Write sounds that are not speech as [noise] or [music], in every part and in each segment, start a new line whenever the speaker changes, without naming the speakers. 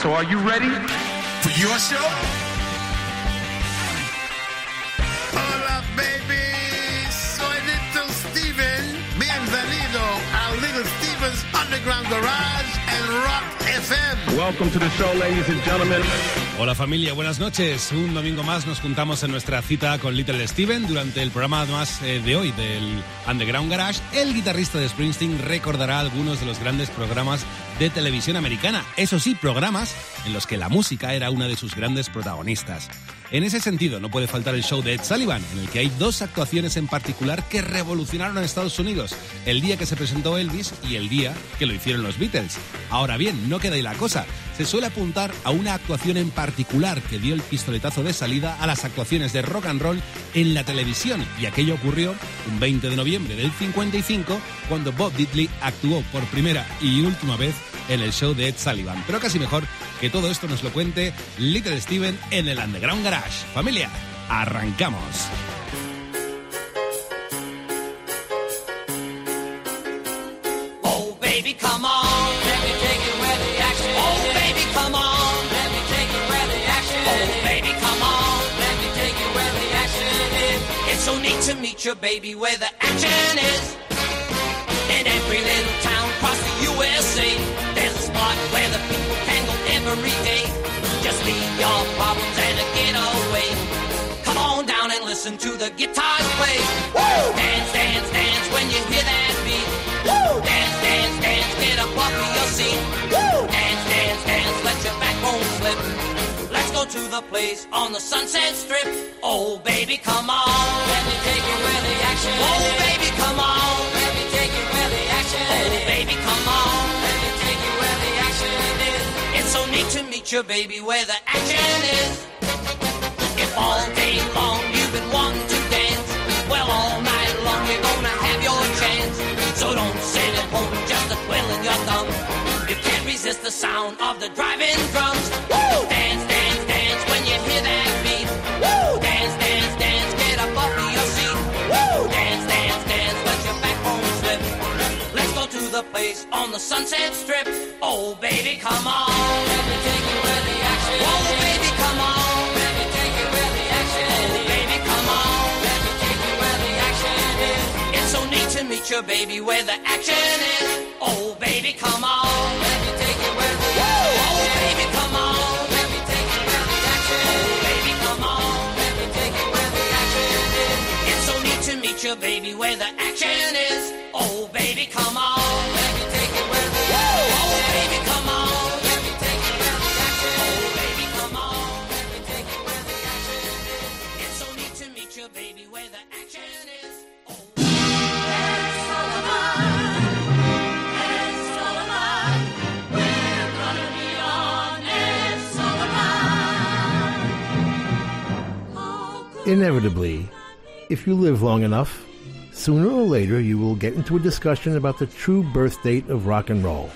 So are you ready?
For your show?
Hola, baby. Soy Little Steven. Bienvenido a Little Steven's Underground Garage and Rock FM.
Welcome to the show, ladies and gentlemen.
Hola familia, buenas noches. Un domingo más nos juntamos en nuestra cita con Little Steven durante el programa más eh, de hoy del Underground Garage. El guitarrista de Springsteen recordará algunos de los grandes programas de televisión americana. Eso sí, programas en los que la música era una de sus grandes protagonistas. En ese sentido, no puede faltar el show de Ed Sullivan, en el que hay dos actuaciones en particular que revolucionaron a Estados Unidos, el día que se presentó Elvis y el día que lo hicieron los Beatles. Ahora bien, no queda ahí la cosa, se suele apuntar a una actuación en particular que dio el pistoletazo de salida a las actuaciones de rock and roll en la televisión, y aquello ocurrió un 20 de noviembre del 55, cuando Bob Diddley actuó por primera y última vez en el show de Ed Sullivan. Pero casi mejor que todo esto nos lo cuente Little Steven en el Underground Garage. Familia, arrancamos.
Oh, baby, come on. Let me take you where the action Oh, baby, come on. Let me take you where the action Oh, baby, come on. Let me take you where the action is. It's so neat to meet your baby where the action is. In every little town across the USA, there's a spot where the people can go every day. Just leave your problems and a listen to the guitars play. Woo! Dance, dance, dance when you hear that beat. Woo! Dance, dance, dance, get up off of your seat. Woo! Dance, dance, dance, let your backbone slip. Let's go to the place on the Sunset Strip. Oh, baby, come on. Let me take you where the action oh, is. Oh, baby, come on. Let me take you where the action Oh, baby, come on. Let me take you where the action is. It's so neat to meet your baby where the action is. If all day long wanting to dance, well, all night long you're gonna have your chance. So don't sit at home just a twiddling your thumb. You can't resist the sound of the driving drums. Woo! Dance, dance, dance when you hear that beat. Dance, dance, dance, get up off of your seat. Dance, dance, dance, let your backbone slip. Let's go to the place on the Sunset Strip. Oh, baby, come on. So neat to meet your baby where the action is. Oh, baby, come on. Let me take you where the action Oh, baby, come on. Let me take you where the action is. Oh, baby, come on. Let me take you where the action is. It's so neat to meet your baby where the action is. Oh, baby, come on.
Inevitably, if you live long enough, sooner or later you will get into a discussion about the true birth date of rock and roll.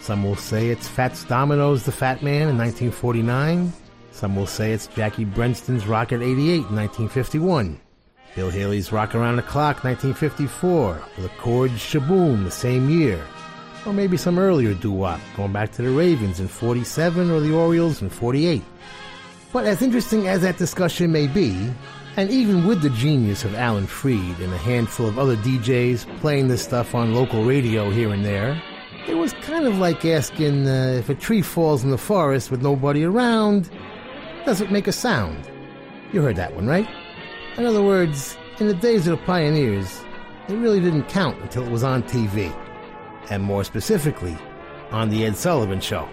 Some will say it's Fats Domino's The Fat Man in 1949. Some will say it's Jackie Brenston's Rocket 88 in 1951. Bill Haley's Rock Around the Clock 1954, or the Chords Sh-Boom the same year. Or maybe some earlier doo-wop, going back to the Ravens in 47 or the Orioles in 48. But as interesting as that discussion may be, and even with the genius of Alan Freed and a handful of other DJs playing this stuff on local radio here and there, it was kind of like asking uh, if a tree falls in the forest with nobody around, does it make a sound? You heard that one, right? In other words, in the days of the pioneers, it really didn't count until it was on TV, and more specifically, on The Ed Sullivan Show.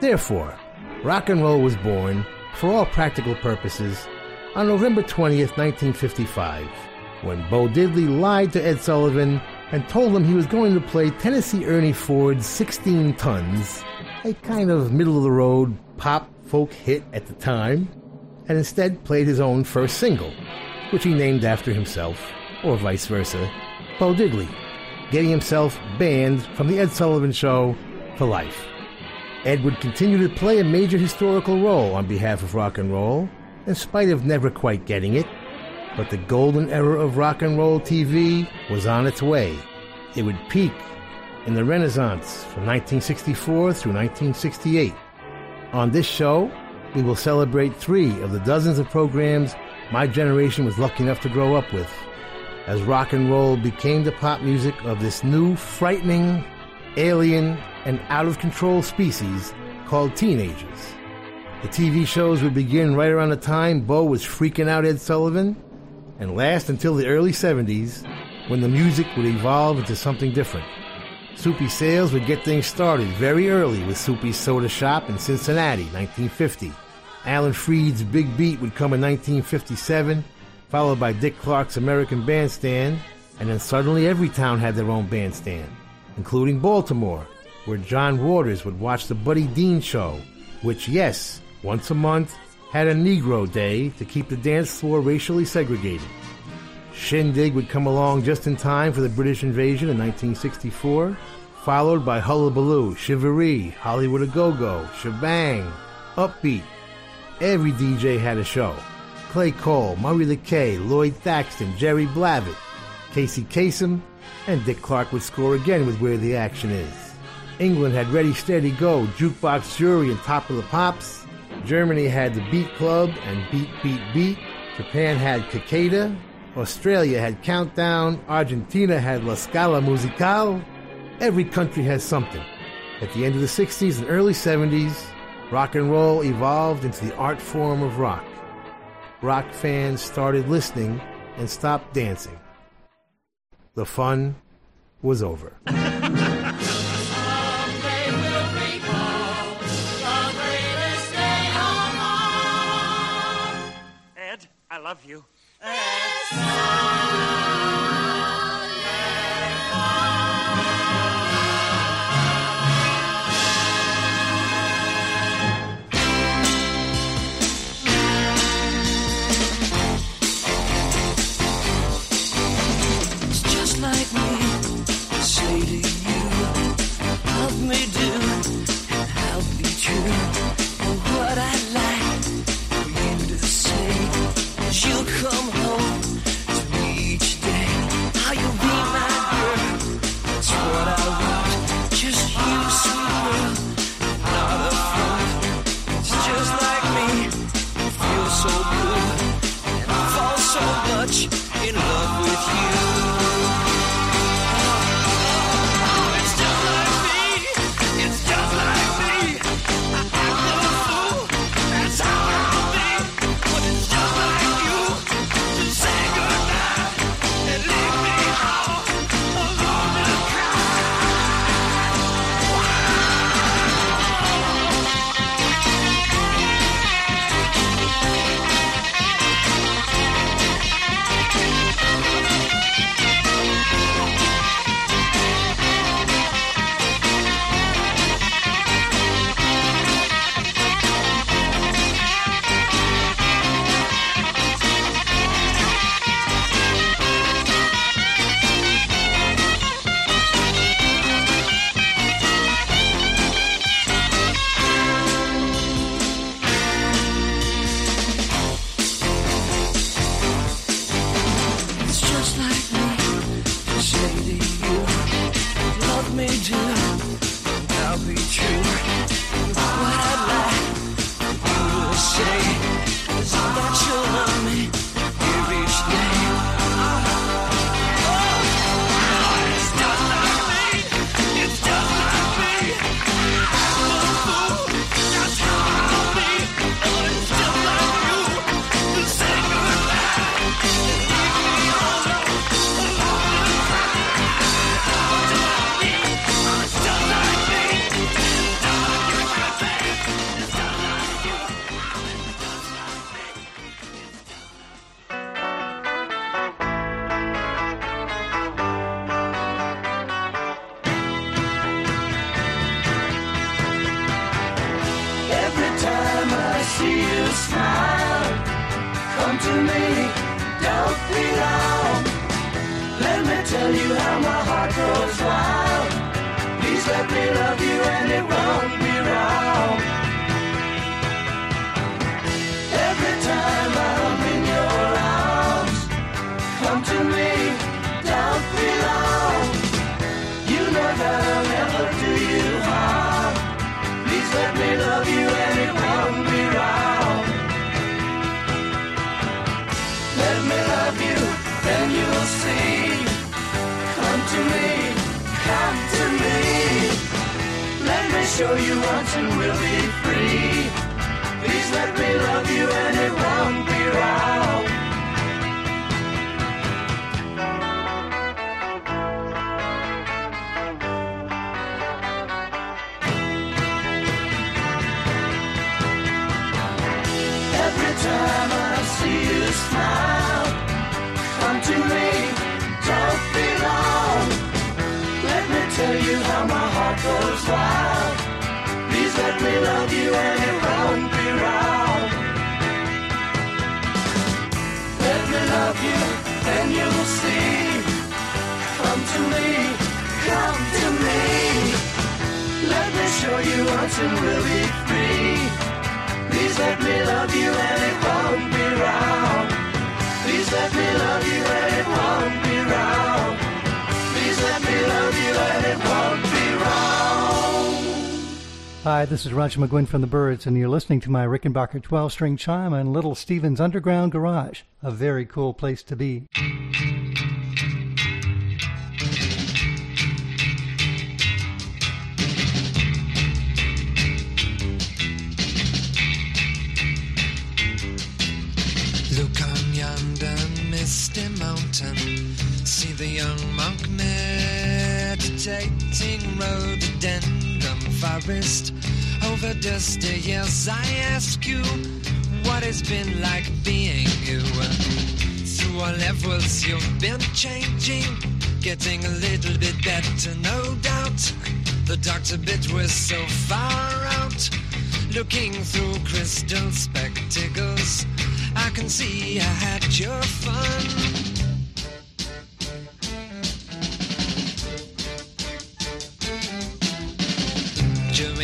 Therefore, rock and roll was born, for all practical purposes, on November 20th, 1955, when Bo Diddley lied to Ed Sullivan and told him he was going to play Tennessee Ernie Ford's 16 Tons, a kind of middle of the road pop folk hit at the time, and instead played his own first single, which he named after himself, or vice versa, Bo Diddley, getting himself banned from The Ed Sullivan Show for life. Ed would continue to play a major historical role on behalf of rock and roll, in spite of never quite getting it. But the golden era of rock and roll TV was on its way. It would peak in the Renaissance from 1964 through 1968. On this show, we will celebrate three of the dozens of programs my generation was lucky enough to grow up with, as rock and roll became the pop music of this new, frightening, alien, and out of control species called teenagers. The TV shows would begin right around the time Bo was freaking out Ed Sullivan and last until the early 70s when the music would evolve into something different. Soupy Sales would get things started very early with Soupy's Soda Shop in Cincinnati, 1950. Alan Freed's Big Beat would come in 1957, followed by Dick Clark's American Bandstand, and then suddenly every town had their own bandstand, including Baltimore, where John Waters would watch the Buddy Dean Show, which, yes, once a month, had a Negro Day to keep the dance floor racially segregated. Shindig would come along just in time for the British invasion in 1964, followed by Hullabaloo, Shivaree, Hollywood A Go Go, Shebang, Upbeat. Every DJ had a show. Clay Cole, Murray K, Lloyd Thaxton, Jerry Blavat, Casey Kasem, and Dick Clark would score again with Where the Action Is. England had Ready Steady Go, Jukebox Jury, and Top of the Pops. Germany had the Beat Club and Beat Beat Beat. Japan had Cicada. Australia had Countdown. Argentina had La Scala Musical. Every country has something. At the end of the 60s and early 70s, rock and roll evolved into the art form of rock. Rock fans started listening and stopped dancing. The fun was over. [laughs]
Someday we'll recall the greatest day of all.
Ed, I love you.
It's let me love you and you
will see. Come to me, come to me. Let me show you until we free Please let me love you any round Please let me love you and it won't be round Please let me love you and it won't be wrong.
Hi, this is Roger McGuinn from the Byrds, and you're listening to my Rickenbacker 12 string chime in Little Steven's Underground Garage. A very cool place to be.
Look on yonder misty mountain. See the young monk meditating rhododendron forest. Over dusty years, I ask you what it's been like being you. Through all levels, you've been changing, getting a little bit better, no doubt. The doctor bit was so far out. Looking through crystal spectacles, I can see I had your fun.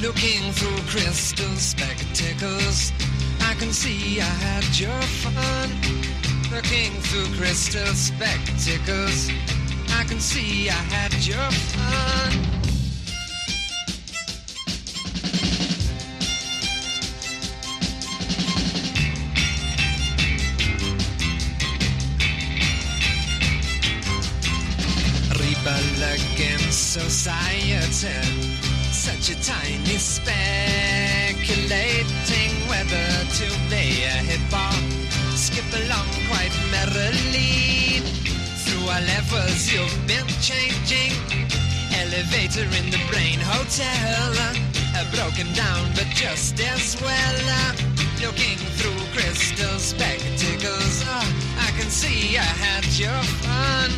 Looking through crystal spectacles, I can see I had your fun. Looking through crystal spectacles, I can see I had your fun. Society. Such a tiny speculating whether to play a hit bar. Skip along quite merrily. Through our levels, you've been changing. Elevator in the brain hotel. Uh, broken down, but just as well. Looking through crystal spectacles. Uh, I can see I had your fun.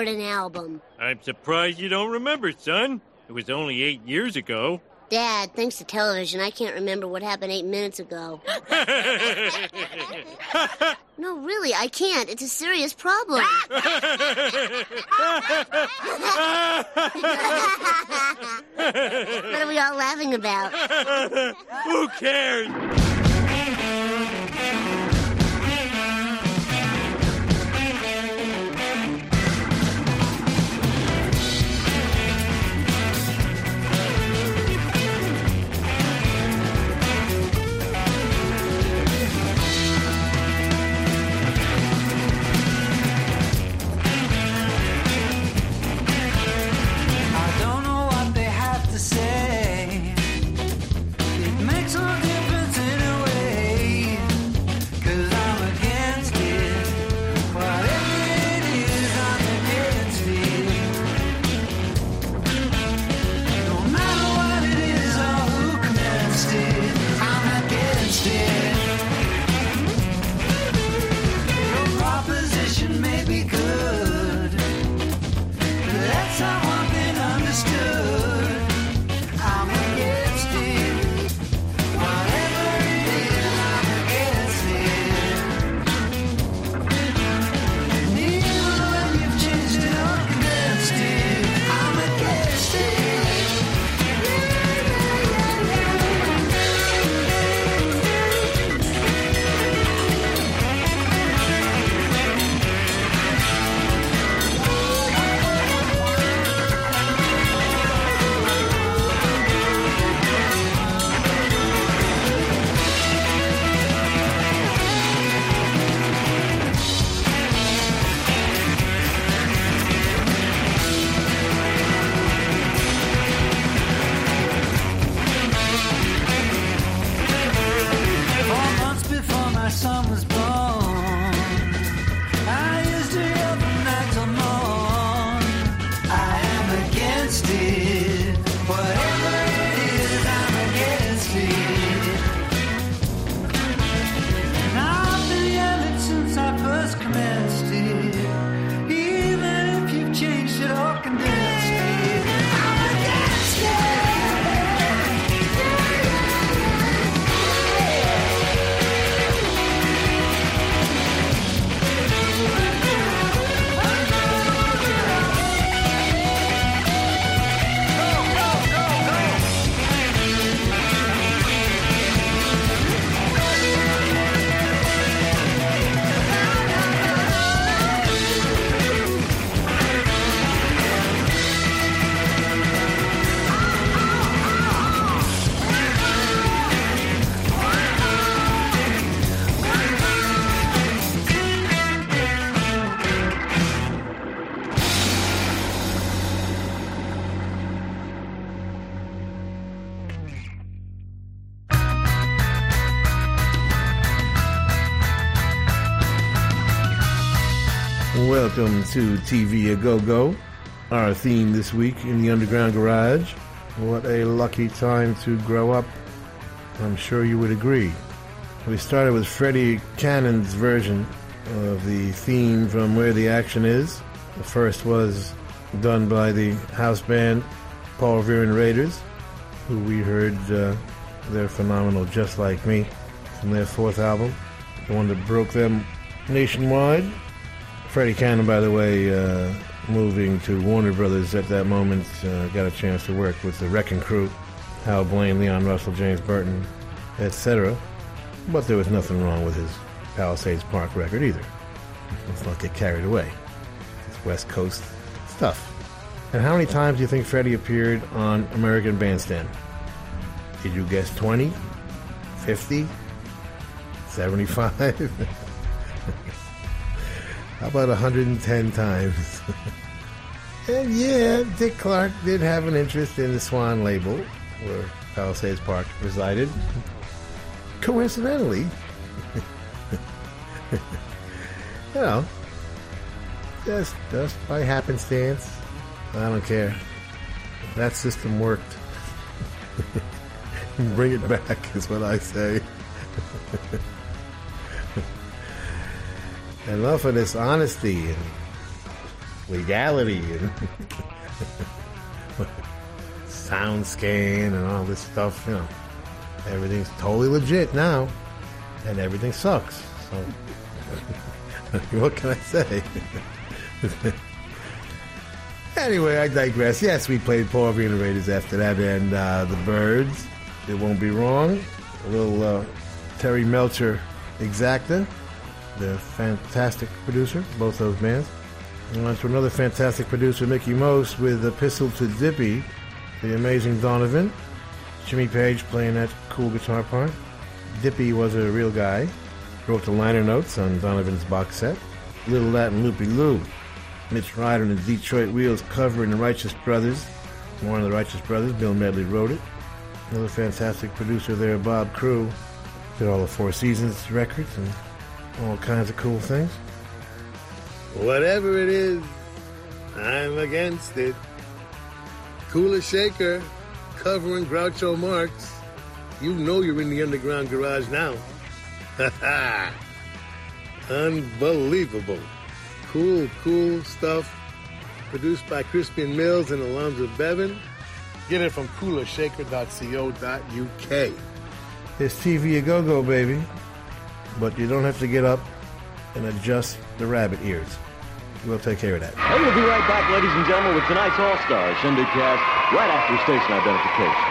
Record an album?
I'm surprised you don't remember, son. It was only eight years ago.
Dad, thanks to television, I can't remember what happened eight minutes ago. [laughs] no, really, I can't. It's a serious problem. [laughs] [laughs] what are we all laughing about?
Who cares?
Welcome to TV A Go Go. Our theme this week in the Underground Garage. What a lucky time to grow up. I'm sure you would agree. We started with Freddie Cannon's version of the theme from Where the Action Is. The first was done by the house band Paul Revere and Raiders, who we heard uh, they're phenomenal, just like me, from their fourth album, the one that broke them nationwide. Freddie Cannon, by the way, uh, moving to Warner Brothers at that moment, uh, got a chance to work with the Wrecking Crew, Hal Blaine, Leon Russell, James Burton, etc. But there was nothing wrong with his Palisades Park record either. Let's not get carried away. It's West Coast stuff. And how many times do you think Freddie appeared on American Bandstand? Did you guess 20? 50? 75? How about 110 times? [laughs] and yeah, Dick Clark did have an interest in the Swan label, where Palisades Park resided. Coincidentally, [laughs] you know, just just by happenstance, I don't care. That system worked. [laughs] Bring it back is what I say. Enough for this honesty and legality and [laughs] sound scan and all this stuff. You know, everything's totally legit now, and everything sucks. So, [laughs] what can I say? [laughs] anyway, I digress. Yes, we played Paul and Raiders after that, and uh, the Byrds. It won't be wrong. A little uh, Terry Melcher exacta, the fantastic producer, both those bands. And on to another fantastic producer, Mickie Most, with Epistle to Dippy, the amazing Donovan. Jimmy Page playing that cool guitar part. Dippy was a real guy. Wrote the liner notes on Donovan's box set. Little Latin Loopy Lou. Mitch Ryder and the Detroit Wheels covering the Righteous Brothers. More on the Righteous Brothers. Bill Medley wrote it. Another fantastic producer there, Bob Crewe. Did all the Four Seasons records and all kinds of cool things.
Whatever it is, I'm against it. Kula Shaker, covering Groucho Marx. You know you're in the underground garage now. Ha ha! Unbelievable. Cool, cool stuff. Produced by Crispian Mills and Alonzo Bevan. Get it from kulashaker.co.uk.
It's TV a go go, baby. But you don't have to get up and adjust the rabbit ears. We'll take care of that.
And we'll be right back, ladies and gentlemen, with tonight's All Stars Shindig cast right after station identification.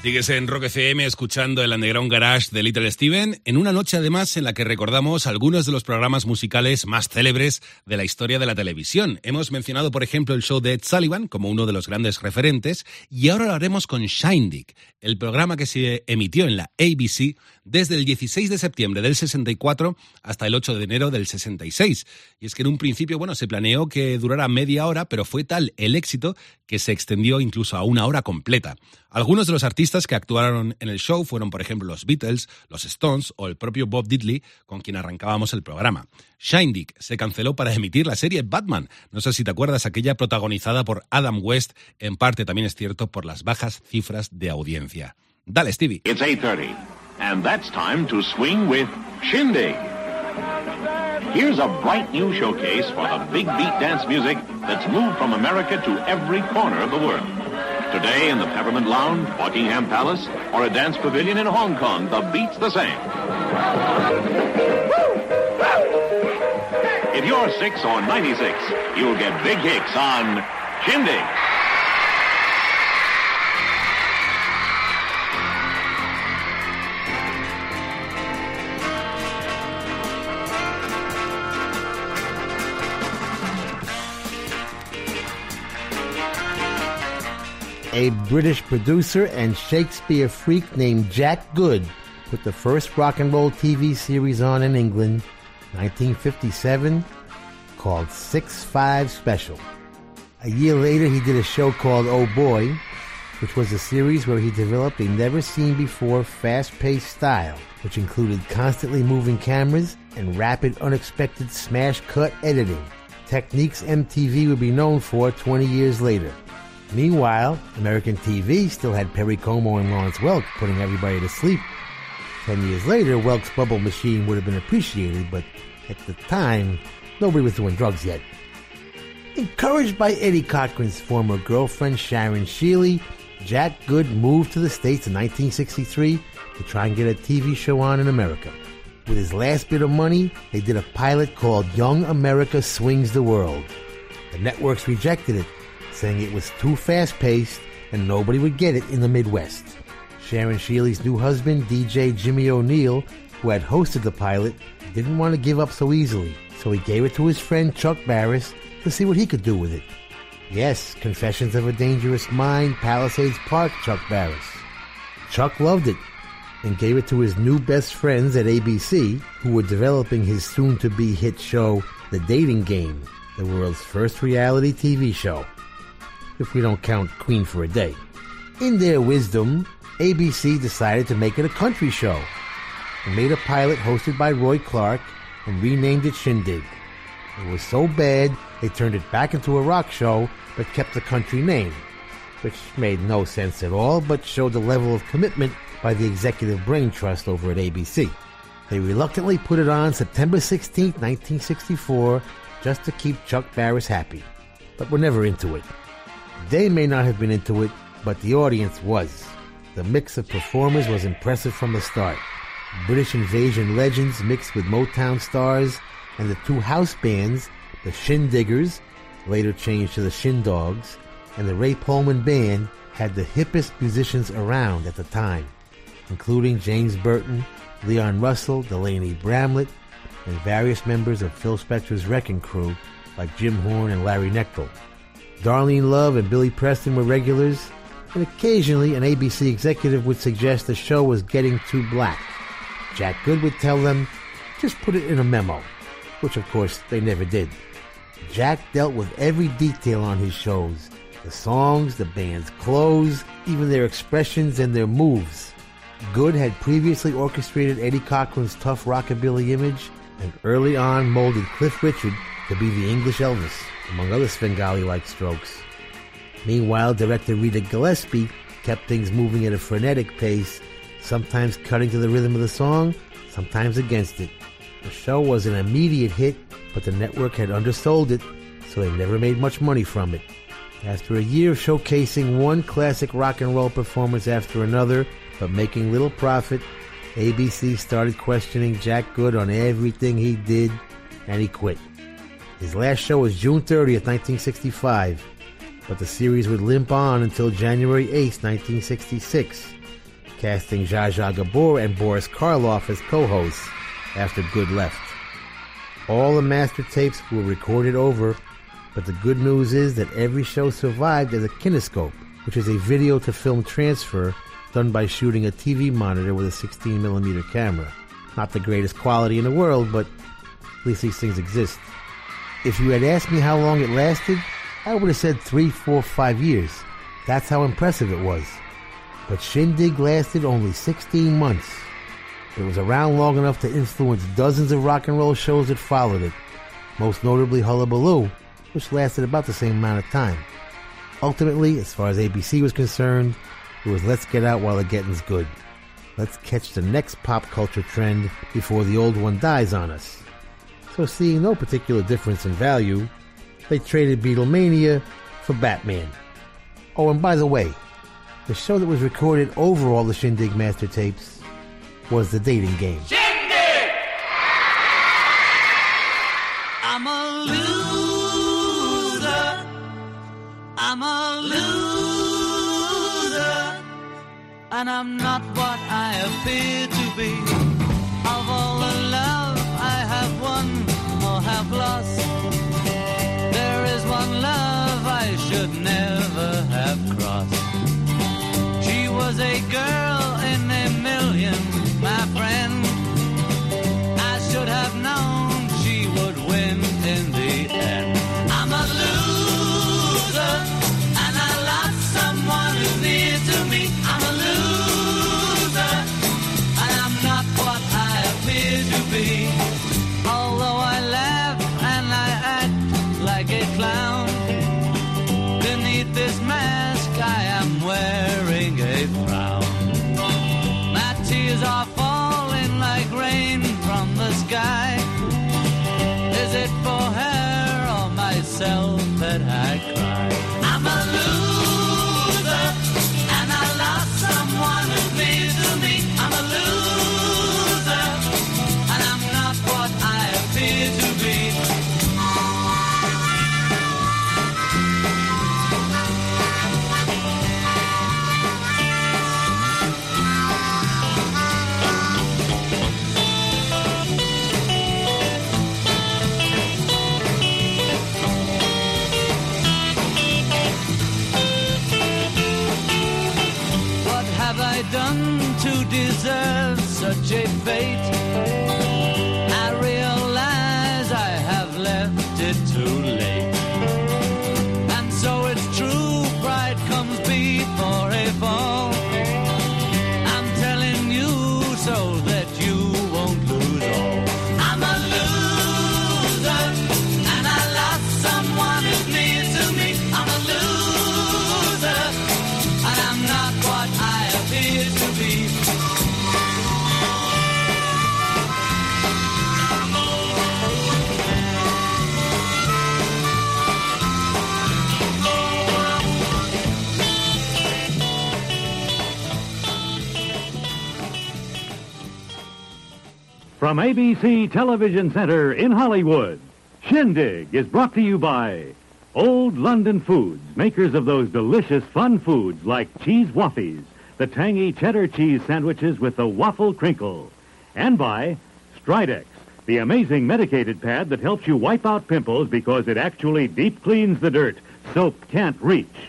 Sigues en Rock FM escuchando el Underground Garage de Little Steven, en una noche además en la que recordamos algunos de los programas musicales más célebres de la historia de la televisión. Hemos mencionado, por ejemplo, el show de Ed Sullivan como uno de los grandes referentes, y ahora lo haremos con Shindig, el programa que se emitió en la ABC desde el 16 de septiembre del 64 hasta el 8 de enero del 66. Y es que en un principio, bueno, se planeó que durara media hora, pero fue tal el éxito que se extendió incluso a una hora completa. Algunos de los artistas que actuaron en el show fueron, por ejemplo, los Beatles, los Stones o el propio Bob Diddley, con quien arrancábamos el programa. Shindig se canceló para emitir la serie Batman. No sé si te acuerdas, aquella protagonizada por Adam West, en parte también es cierto por las bajas cifras de audiencia. Dale, Stevie.
It's 8.30, and that's time to swing with Shindig. Here's a bright new showcase for the big beat dance music that's moved from America to every corner of the world. Today in the Peppermint Lounge, Buckingham Palace, or a dance pavilion in Hong Kong, the beat's the same. If you're 6 or 96, you'll get big kicks on Shindig.
A British producer and Shakespeare freak named Jack Good put the first rock and roll TV series on in England, 1957, called Six Five Special. A year later, he did a show called Oh Boy, which was a series where he developed a never seen before fast paced style, which included constantly moving cameras and rapid, unexpected smash cut editing. Techniques MTV would be known for 20 years later. Meanwhile, American TV still had Perry Como and Lawrence Welk putting everybody to sleep. Ten years later, Welk's bubble machine would have been appreciated, but at the time, nobody was doing drugs yet. Encouraged by Eddie Cochran's former girlfriend Sharon Sheeley, Jack Good moved to the States in 1963 to try and get a TV show on in America. With his last bit of money, they did a pilot called Young America Swings the World. The networks rejected it, saying it was too fast paced and nobody would get it in the Midwest. Sharon Sheeley's new husband, DJ Jimmy O'Neill, who had hosted the pilot, didn't want to give up so easily, so he gave it to his friend Chuck Barris to see what he could do with it. Yes, Confessions of a Dangerous Mind, Palisades Park, Chuck Barris. Chuck loved it and gave it to his new best friends at ABC, who were developing his soon to be hit show, The Dating Game, the world's first reality TV show if we don't count Queen for a Day. In their wisdom, ABC decided to make it a country show and made a pilot hosted by Roy Clark and renamed it Shindig. It was so bad they turned it back into a rock show but kept the country name. which made no sense at all, but showed the level of commitment by the executive brain trust over at ABC. They reluctantly put it on September 16, 1964, just to keep Chuck Barris happy, but were never into it. They may not have been into it, but the audience was. The mix of performers was impressive from the start. British invasion legends mixed with Motown stars, and the two house bands, the Shindiggers, later changed to the Shindogs, and the Ray Pohlman Band had the hippest musicians around at the time, including James Burton, Leon Russell, Delaney Bramlett, and various members of Phil Spector's Wrecking Crew like Jim Horn and Larry Knechtel. Darlene Love and Billy Preston were regulars, and occasionally an ABC executive would suggest the show was getting too black. Jack Good would tell them, just put it in a memo, which of course they never did. Jack dealt with every detail on his shows the songs, the band's clothes, even their expressions and their moves. Good had previously orchestrated Eddie Cochran's tough rockabilly image and early on molded Cliff Richard to be the English Elvis, among other Svengali like strokes. Meanwhile, director Rita Gillespie kept things moving at a frenetic pace, sometimes cutting to the rhythm of the song, sometimes against it. The show was an immediate hit, but the network had undersold it, so they never made much money from it. After a year of showcasing one classic rock and roll performance after another, but making little profit, ABC started questioning Jack Good on everything he did, and he quit. His last show was June 30th, 1965, but the series would limp on until January 8th, 1966, casting Zsa Zsa Gabor and Boris Karloff as co-hosts after Good left. All the master tapes were recorded over, but the good news is that every show survived as a kinescope, which is a video to film transfer done by shooting a TV monitor with a 16mm camera. Not the greatest quality in the world, but at least these things exist. If you had asked me how long it lasted, I would have said three, four, five years. That's how impressive it was. But Shindig lasted only 16 months. It was around long enough to influence dozens of rock and roll shows that followed it, most notably Hullabaloo, which lasted about the same amount of time. Ultimately, as far as ABC was concerned, it was let's get out while the getting's good. Let's catch the next pop culture trend before the old one dies on us. So, seeing no particular difference in value, they traded Beatlemania for Batman. Oh, and by the way, the show that was recorded over all the Shindig master tapes was The Dating Game.
Shindig! I'm a loser. I'm a loser. And I'm not what I appear to be. Girl such fate?
From ABC Television Center in Hollywood, Shindig is brought to you by Old London Foods, makers of those delicious fun foods like cheese waffies, the tangy cheddar cheese sandwiches with the waffle crinkle, and by Stridex, the amazing medicated pad that helps you wipe out pimples because it actually deep cleans the dirt soap can't reach.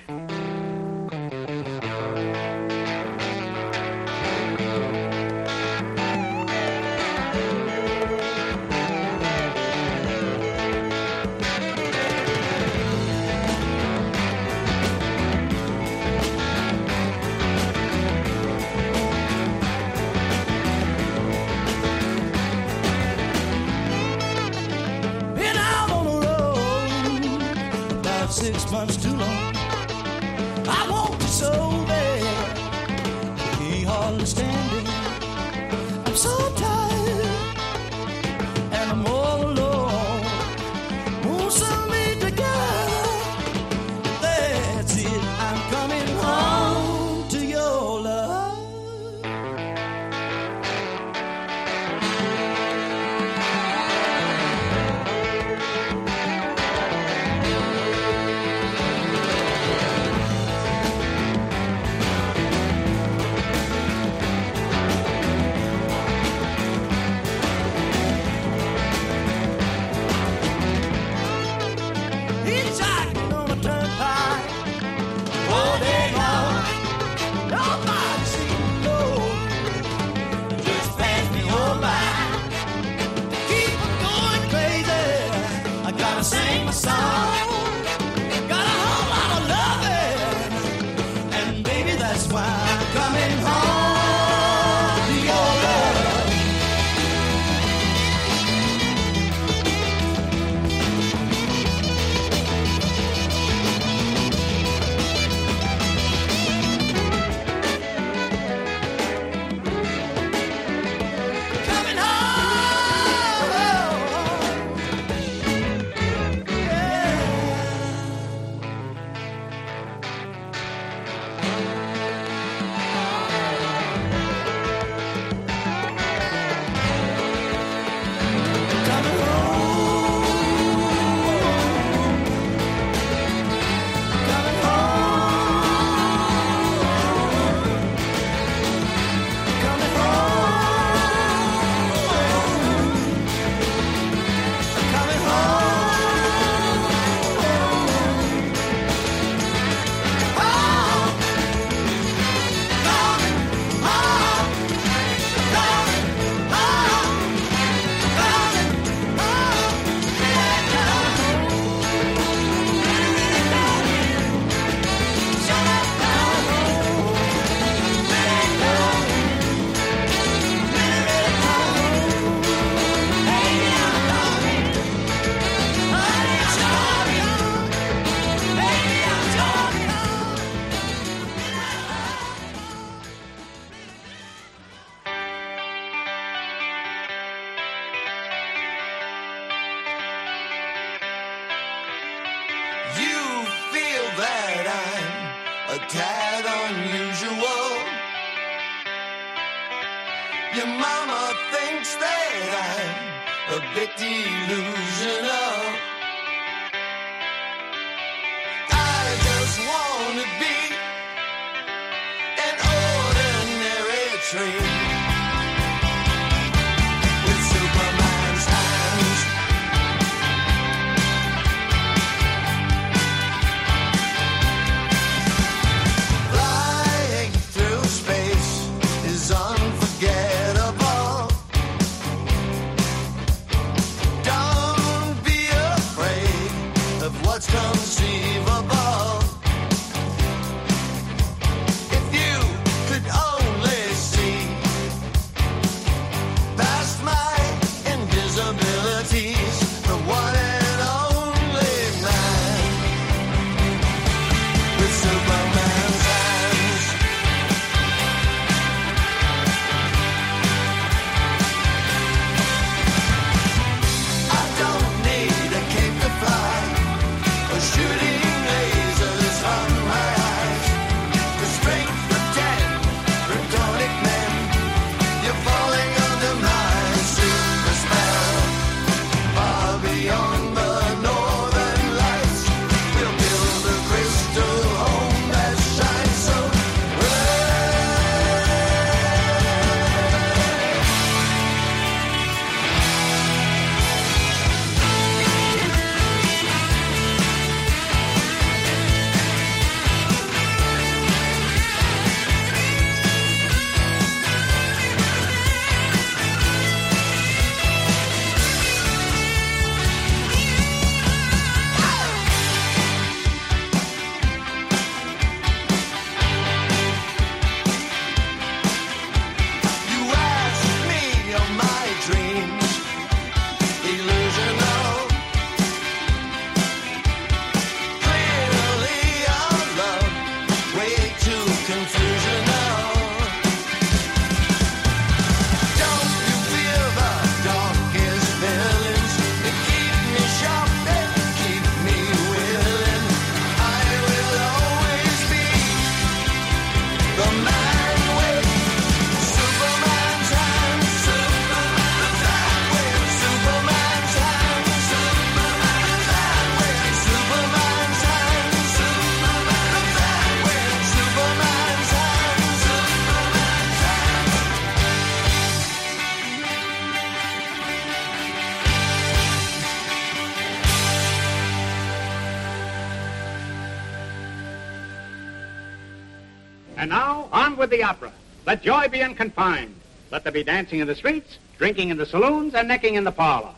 let joy be unconfined. Let there be dancing in the streets, drinking in the saloons, and necking in the parlor.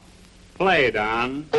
Play, Don.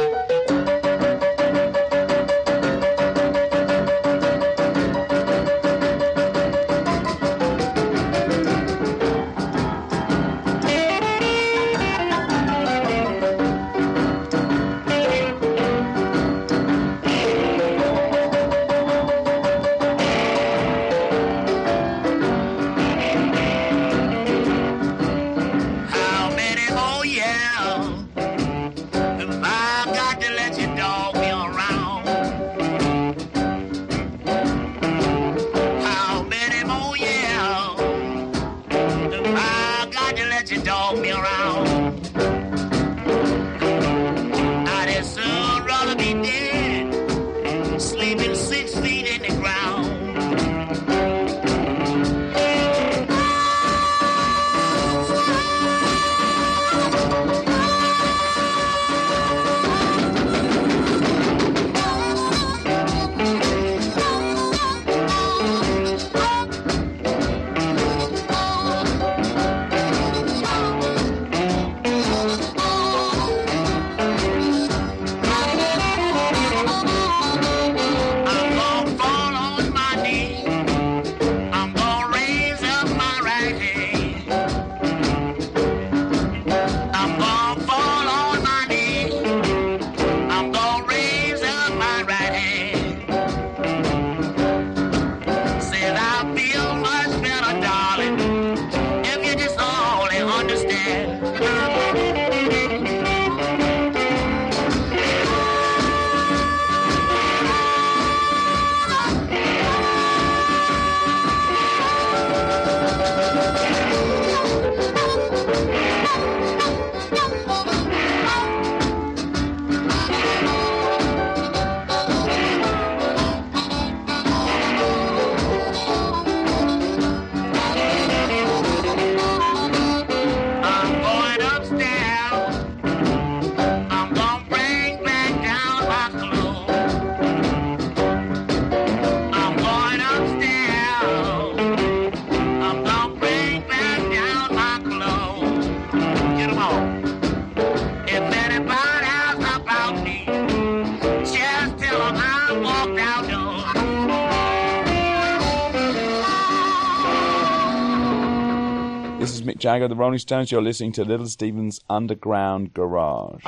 Chicago, the
Rolling Stones. You're listening to Little Steven's Underground Garage.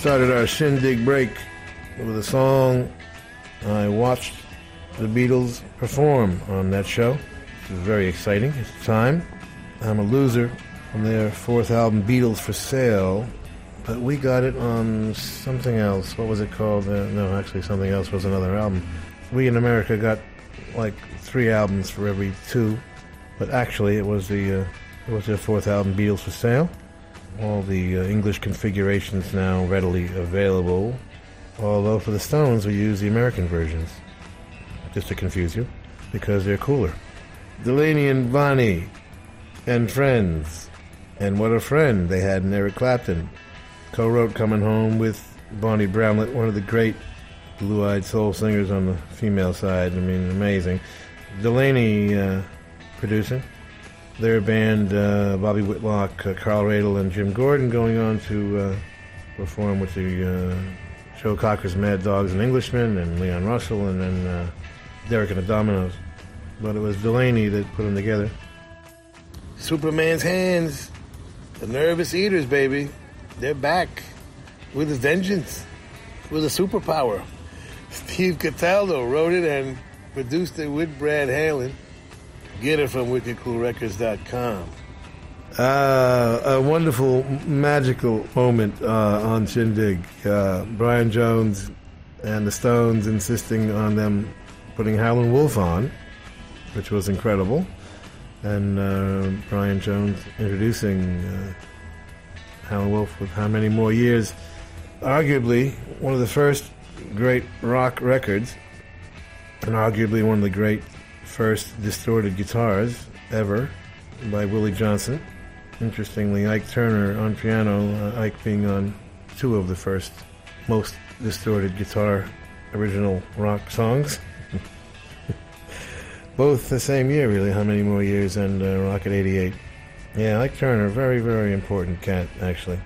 Started our shindig break with a song I watched the Beatles perform on that show. It was very exciting at the time. I'm a loser from their fourth album, Beatles for Sale, but we got it on something else. What was it called? Uh, no, actually, something else was another album. We in America got like three albums for every two, but actually, it was the uh, it was their fourth album, Beatles for Sale. The uh, English configurations now readily available. Although for the Stones, we use the American versions, just to confuse you, because they're cooler. Delaney and Bonnie and friends. And what a friend they had in Eric Clapton. Co wrote Coming Home with Bonnie Bramlett, one of the great blue eyed soul singers on the female side. I mean, amazing. Delaney uh. Their band, uh, Bobby Whitlock, uh, Carl Radle, and Jim Gordon, going on to uh, perform with the uh, Joe Cocker's Mad Dogs and Englishmen, and Leon Russell, and then uh, Derek and the Dominos. But it was Delaney that put them together. Superman's hands, the nervous eaters, baby. They're back with a vengeance, with a superpower. Steve Cataldo wrote it and produced it with Brad Halen. Get it from wickedcoolrecords.com. Uh, a wonderful, magical moment uh, on Shindig. Uh, Brian Jones and the Stones insisting on them putting Howlin' Wolf on, which was incredible and uh, Brian Jones introducing uh, Howlin' Wolf with How Many More Years. Arguably one of the first great rock records, and arguably one of the great first distorted guitars ever by Willie Johnson. Interestingly, Ike Turner on piano, uh, Ike being on two of the first most distorted guitar original rock songs. [laughs] Both the same year, really. How many more years? And uh, Rocket 88. Yeah, Ike Turner, very, very important cat, actually.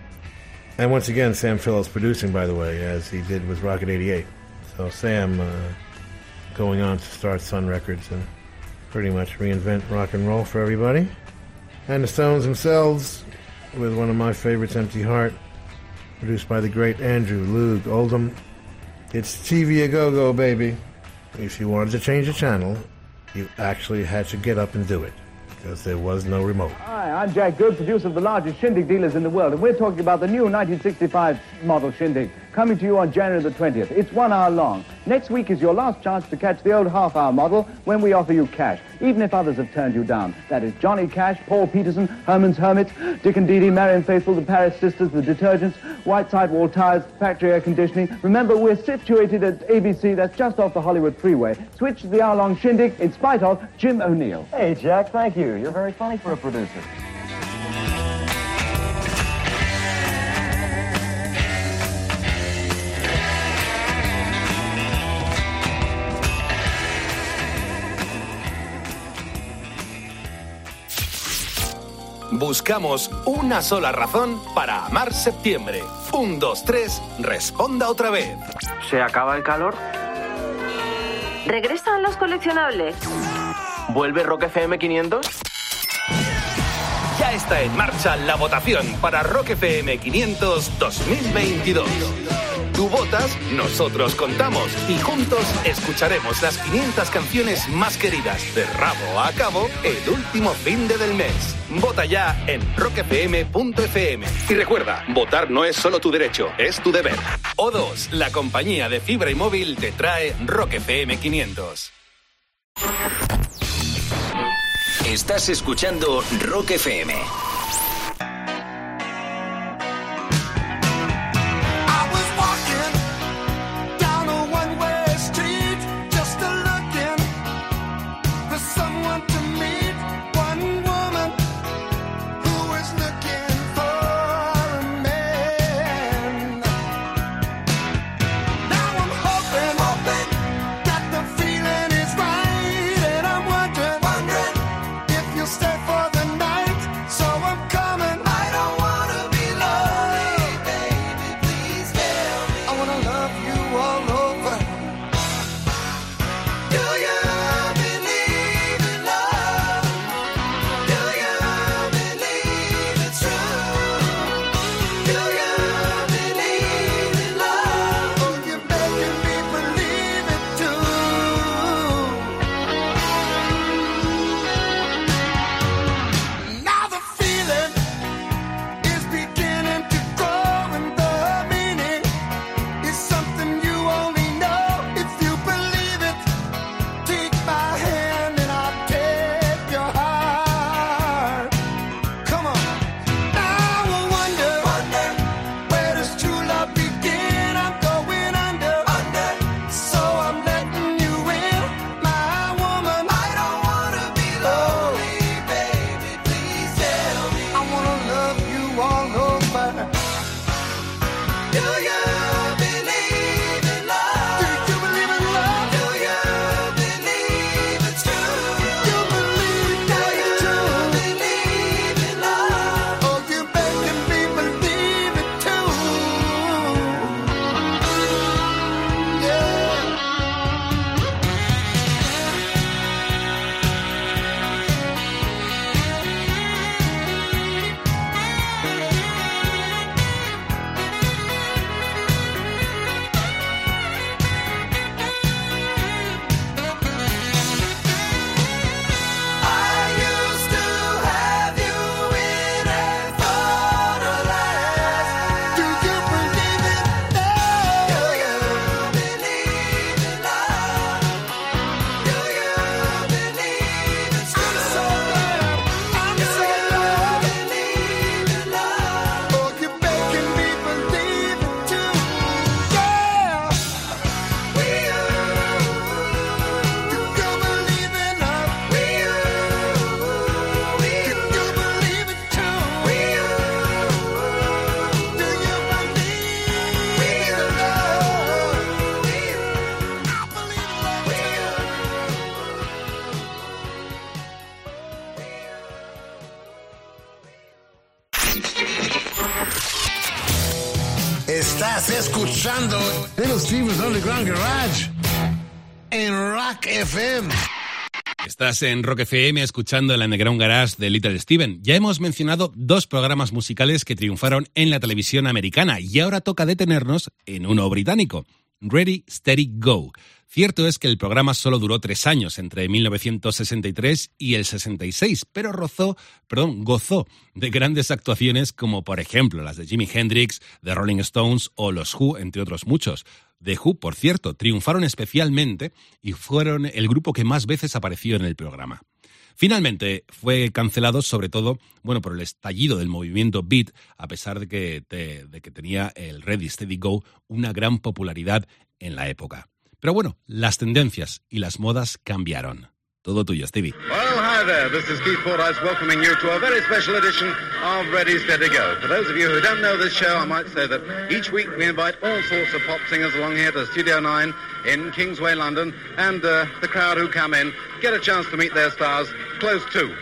And once again, Sam Phillips producing, by the way, as he did with Rocket 88. So Sam uh, going on to start Sun Records and pretty much reinvent rock and roll for everybody. And the Stones themselves, with one of my favorites, Empty Heart, produced by the great Andrew Loog Oldham. It's TV a go go, baby. If you wanted to change the channel, you actually had to get up and do it because there was no remote.
Hi, I'm Jack Good, producer of the largest shindig dealers in the world, and we're talking about the new 1965 model shindig coming to you on January the 20th. It's one hour long. Next week is your last chance to catch the old half-hour model when we offer you cash, even if others have turned you down. That is Johnny Cash, Paul Petersen, Herman's Hermits, Dick and Dee Dee, Marianne Faithfull, the Paris Sisters, the Detergents, White Sidewall Tires, Factory Air Conditioning. Remember, we're situated at ABC, that's just off the Hollywood Freeway. Switch to the hour-long shindig in spite of Jim O'Neill.
Hey, Jack, thank you. You're very funny for a producer.
Buscamos una sola razón para amar septiembre. Un, dos, tres, responda otra vez.
¿Se acaba el calor?
¿Regresan los coleccionables?
¿Vuelve Rock FM 500?
Ya está en marcha la votación para Rock FM 500 2022. Tú votas, nosotros contamos y juntos escucharemos las 500 canciones más queridas de rabo a cabo el último fin de del mes. Vota ya en rockfm.fm. Y recuerda, votar no es solo tu derecho, es tu deber. O2, la compañía de fibra y móvil, te trae Rock FM 500.
Estás escuchando Rock FM.
Escuchando Little Steven's Underground Garage en Rock FM.
Estás en Rock FM escuchando el Underground Garage de Little Steven. Ya hemos mencionado dos programas musicales que triunfaron en la televisión americana y ahora toca detenernos en uno británico. Ready, Steady, Go. Cierto es que el programa solo duró tres años, entre 1963 y el 66, pero rozó, perdón, gozó de grandes actuaciones como, por ejemplo, las de Jimi Hendrix, The Rolling Stones o los Who, entre otros muchos. The Who, por cierto, triunfaron especialmente y fueron el grupo que más veces apareció en el programa. Finalmente fue cancelado sobre todo, bueno, por el estallido del movimiento beat, a pesar de que, de que tenía el Ready Steady Go una gran popularidad en la época. Pero bueno, las tendencias y las modas cambiaron. Todo tuyo, Stevie.
Well, hi there. This is Keith Fordyce welcoming you to a very special edition of Ready, Steady, Go. For those of you who don't know this show, I might say that each week we invite all sorts of pop singers along here to Studio 9 in Kingsway, London, and uh, the crowd who come in get a chance to meet their stars close to.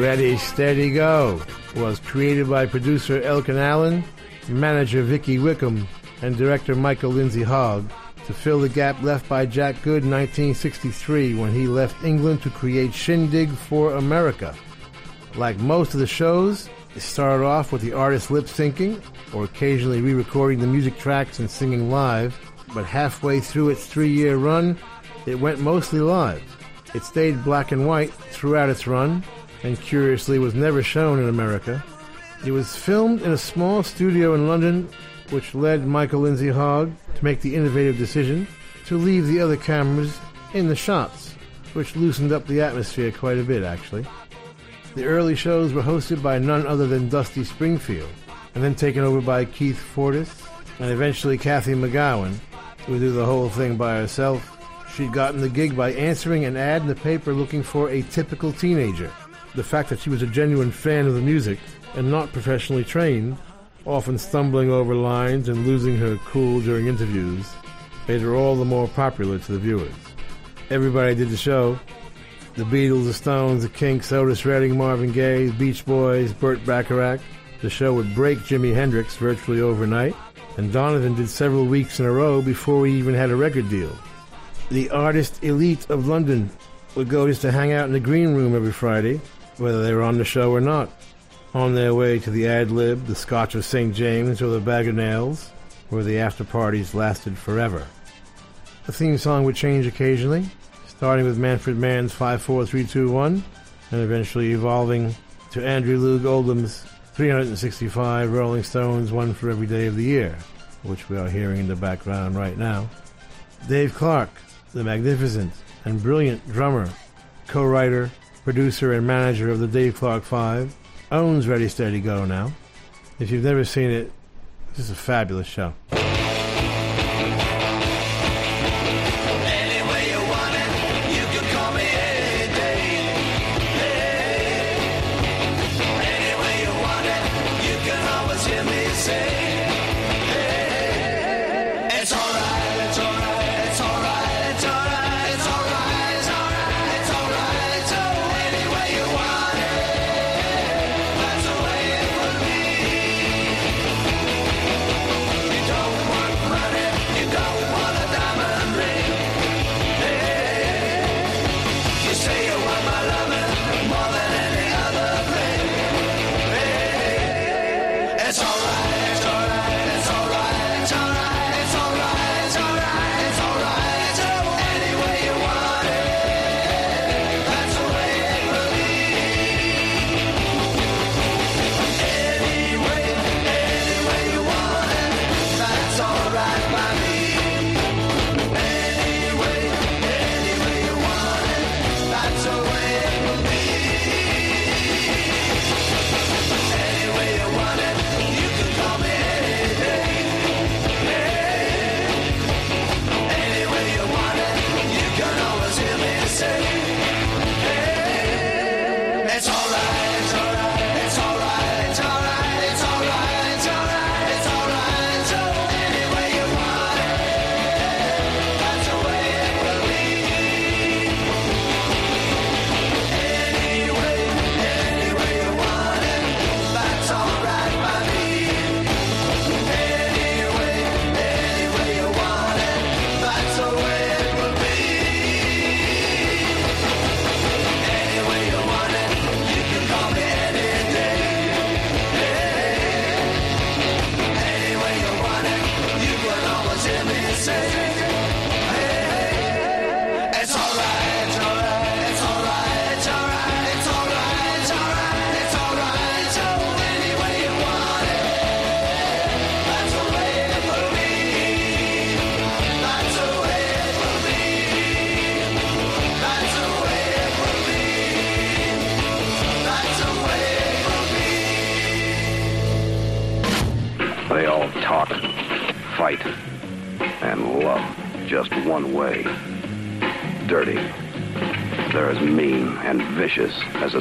Ready, Steady, Go was created by producer Elkan Allan, manager Vicky Wickham, and director Michael Lindsay Hogg to fill the gap left by Jack Good in 1963 when he left England to create Shindig for America. Like most of the shows, it started off with the artist lip syncing or occasionally re recording the music tracks and singing live, but halfway through its three year run, it went mostly live. It stayed black and white throughout its run, and curiously was never shown in America. It was filmed in a small studio in London, which led Michael Lindsay Hogg to make the innovative decision to leave the other cameras in the shots, which loosened up the atmosphere quite a bit, actually. The early shows were hosted by none other than Dusty Springfield, and then taken over by Keith Fordyce, and eventually Cathy McGowan, who do the whole thing by herself. She'd gotten the gig by answering an ad in the paper looking for a typical teenager. The fact that she was a genuine fan of the music and not professionally trained, often stumbling over lines and losing her cool during interviews, made her all the more popular to the viewers. Everybody did the show. The Beatles, the Stones, the Kinks, Otis Redding, Marvin Gaye, Beach Boys, Burt Bacharach. The show would break Jimi Hendrix virtually overnight, and Donovan did several weeks in a row before he even had a record deal. The artist elite of London would go just to hang out in the green room every Friday, whether they were on the show or not, on their way to the ad lib, the Scotch of St. James, or the Bag of Nails, where the after parties lasted forever. The theme song would change occasionally, starting with Manfred Mann's 54321, and eventually evolving to Andrew Loog Oldham's 365 Rolling Stones, one for every day of the year, which we are hearing in the background right now. Dave Clark, the magnificent and brilliant drummer, co writer, producer, and manager of the Dave Clark Five, owns Ready Steady Go now. If you've never seen it, this is a fabulous show.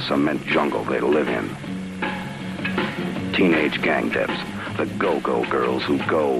cement jungle they live in. Teenage gang debts, the go-go girls who go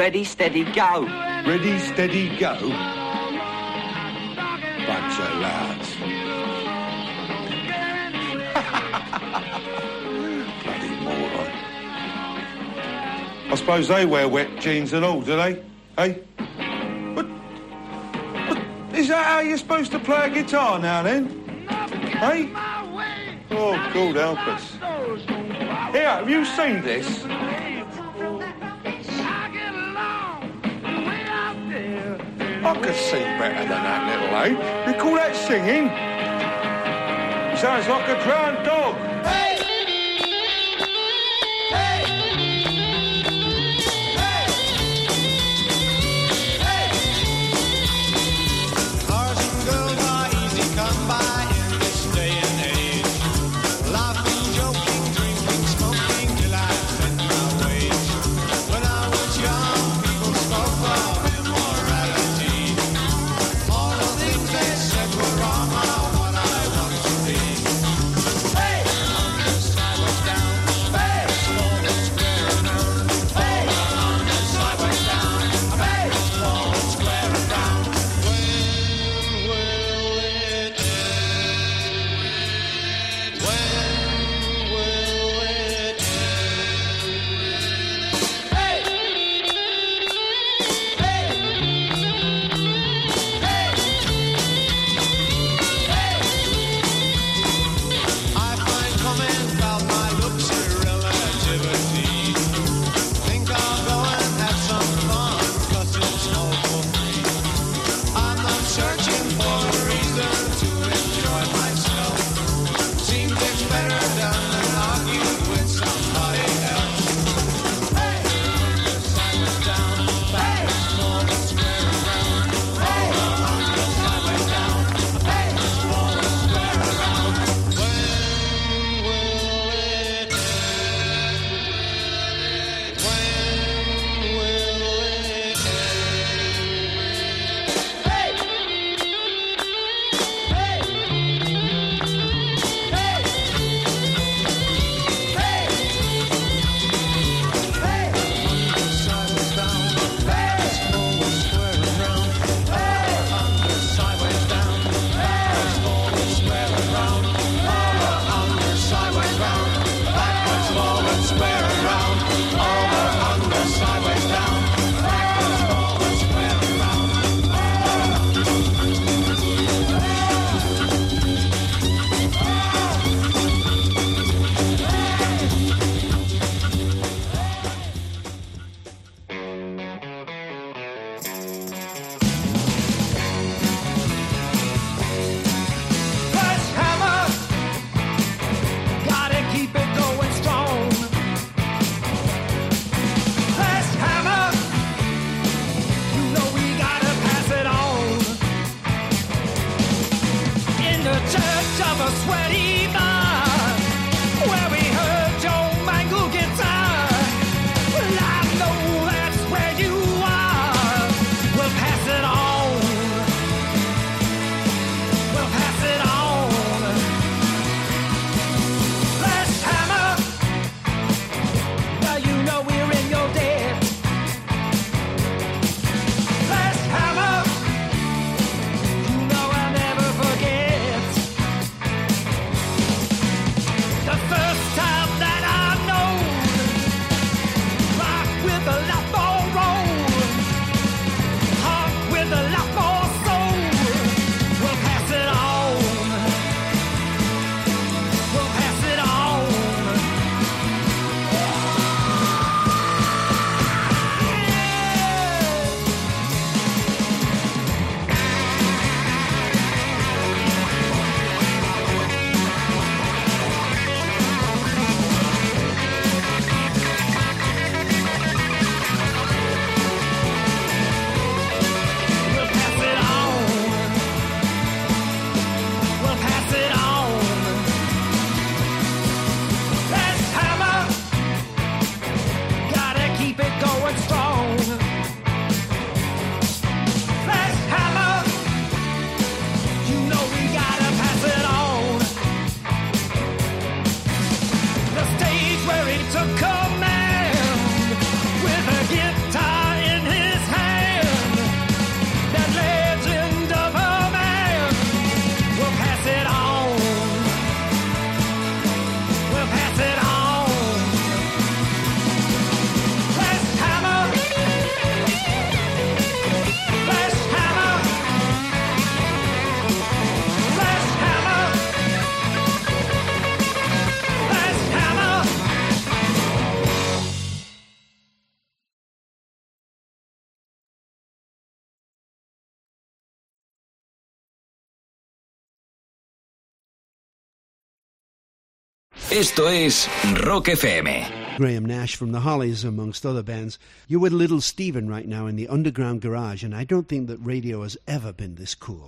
Ready,
steady, go.
Ready, steady, go. Bunch of lads. [laughs] Bloody moron. I suppose they wear wet jeans and all, do they? Hey? But is that how you're supposed to play a guitar now then? Hey? Oh, God help us. Here, have you seen this? I could sing better than that little ape. We call that singing. Sounds like a drowned dog.
Hey!
Esto es Rock FM.
Graham Nash from The Hollies, amongst other bands. You're with Little Steven right now in the underground garage, and I don't think that radio has ever been this cool.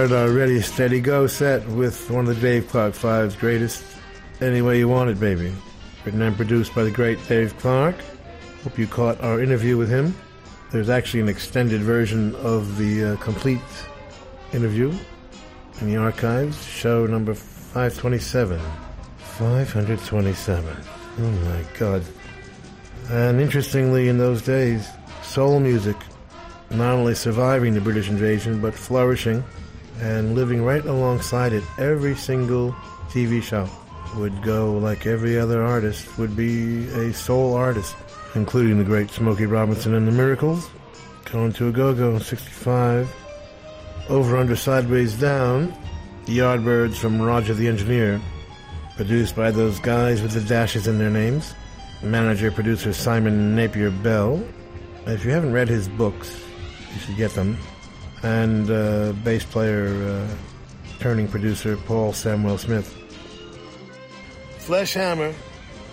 Started our Ready Steady Go set with one of the Dave Clark Five's greatest Any Way You Want It, Baby. Written and produced by the great Dave Clark. Hope you caught our interview with him. There's actually an extended version of the uh, complete interview in the archives, show number 527. 527. Oh my god. And interestingly, in those days, soul music not only surviving the British invasion, but flourishing and living right alongside it. Every single TV show would go like every other artist, would be a soul artist, including the great Smokey Robinson and the Miracles. Going to a go-go in 65. Over Under Sideways Down, the Yardbirds from Roger the Engineer, produced by those guys with the dashes in their names. Manager producer Simon Napier Bell. If you haven't read his books, you should get them. And uh, bass player, uh, turning producer Paul Samwell-Smith.
Flesh Hammer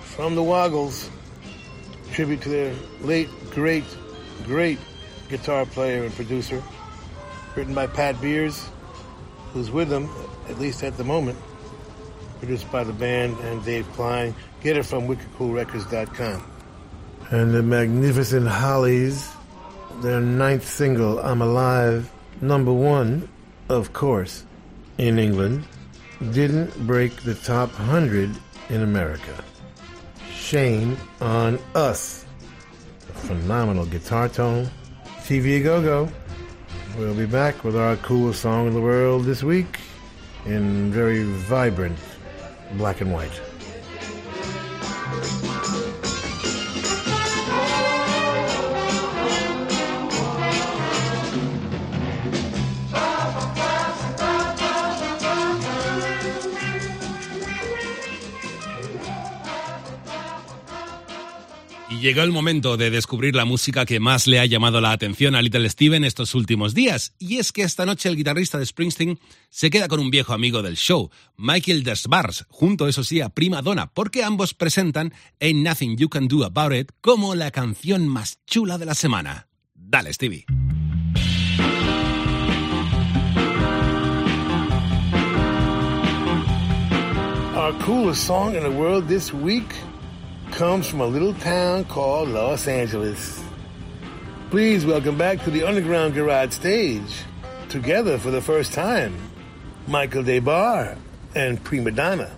from the Woggles. Tribute to their late, great, great guitar player and producer. Written by Pat Beers, who's with them, at least at the moment. Produced by the band and Dave Klein. Get it from wickedcoolrecords.com.
And the magnificent Hollies, their ninth single, I'm Alive, number one, of course, in England, didn't break the top 100 in America. Shame on us. A phenomenal guitar tone. TV Go Go. We'll be back with our coolest song in the world this week in very vibrant black and white.
Llegó el momento de descubrir la música que más le ha llamado la atención a Little Steven estos últimos días. Y es que esta noche el guitarrista de Springsteen se queda con un viejo amigo del show, Michael Desbars, junto eso sí a Prima Donna, porque ambos presentan Ain't Nothing You Can Do About It como la canción más chula de la semana. Dale, Stevie.
Our coolest song in the world this week comes from a little town called Los Angeles. Please welcome back to the Underground Garage stage, together for the first time, Michael Des Barres and Prima Donna.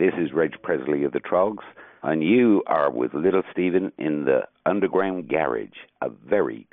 This
is Reg Presley of the Troggs, and you are with Little Steven in the Underground Garage, a very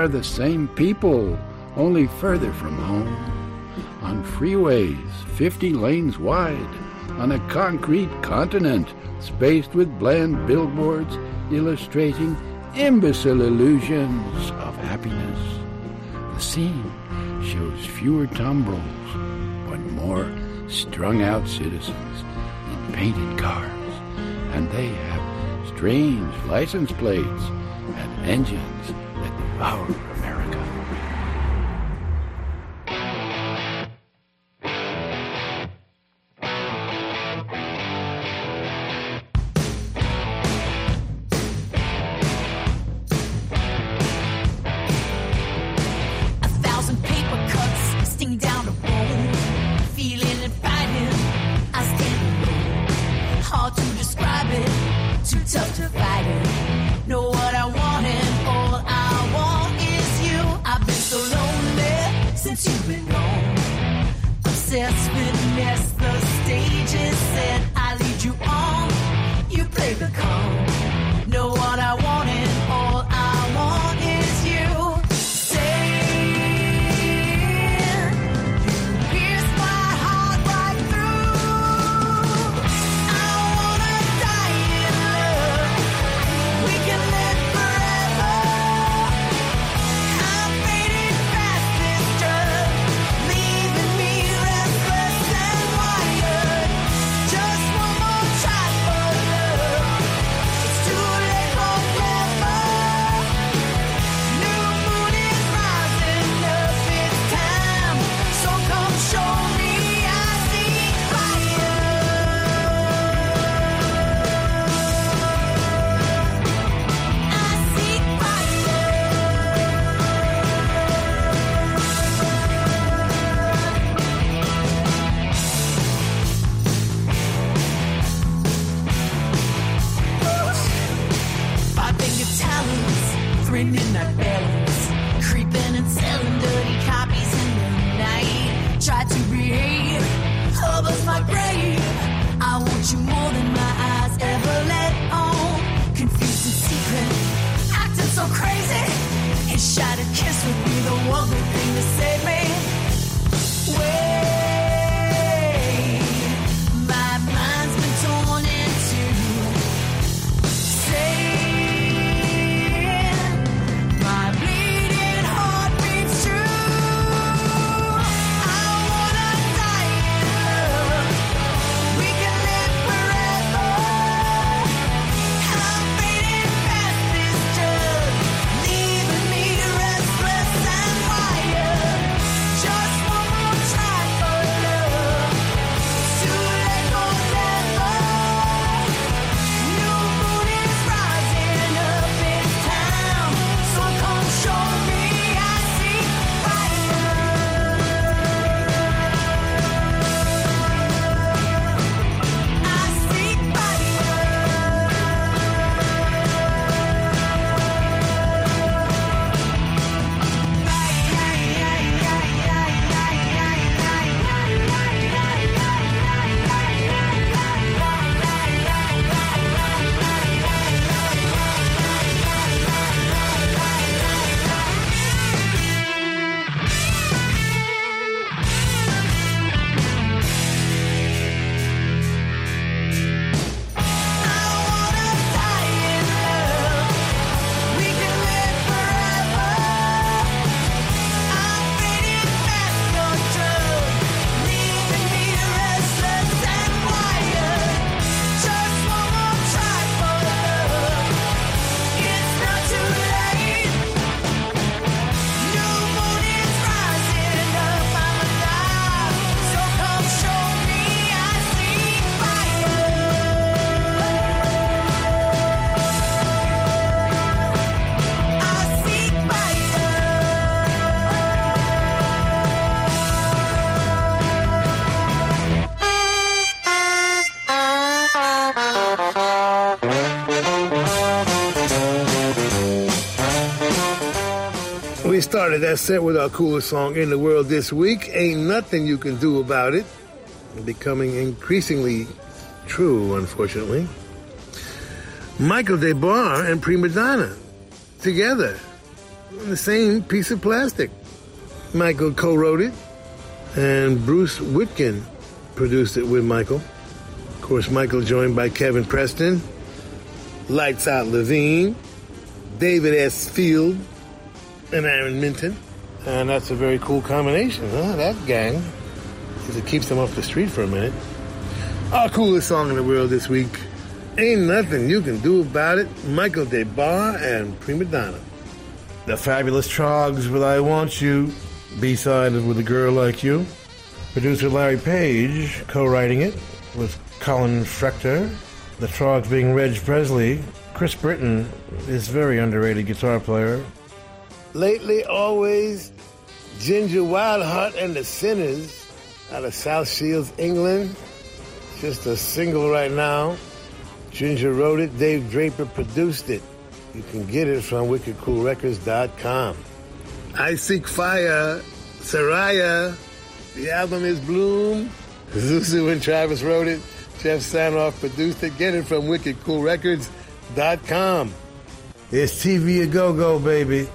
are the same people, only further from home. On freeways, 50 lanes wide, on a concrete continent spaced with bland billboards illustrating imbecile illusions of happiness. The scene shows fewer tumbrils, but more strung out citizens in painted cars, and they have strange license plates and engines
Oh. That set with our coolest song in the world this week. Ain't nothing you can do about it. Becoming increasingly true, unfortunately. Michael Des Barres and Prima Donna together the same piece of plastic. Michael co-wrote it, and Bruce Witkin produced it with Michael. Of course, Michael joined by Kevin Preston, Lights Out Levine, David S. Field, and Aaron uh, Minton. And that's a very cool combination, huh? That gang. Because it keeps them off the street for a minute. Our coolest song in the world this week. Ain't nothing you can do about it. Michael Des Barres and Prima Donna.
The Fabulous Troggs with I Want You, B-side With a Girl Like You. Producer Larry Page co-writing it with Colin Frechter. The Troggs being Reg Presley. Chris Britton is very underrated guitar player.
Lately, always, Ginger Wildheart and the Sinners out of South Shields, England. Just a single right now. Ginger wrote it, Dave Draper produced it. You can get it from wickedcoolrecords.com. I Seek Fire, Saraya. The album is Bloom. Zuzu and Travis wrote it. Jeff Sanoff produced it. Get it from wickedcoolrecords.com.
It's TV a go-go, baby.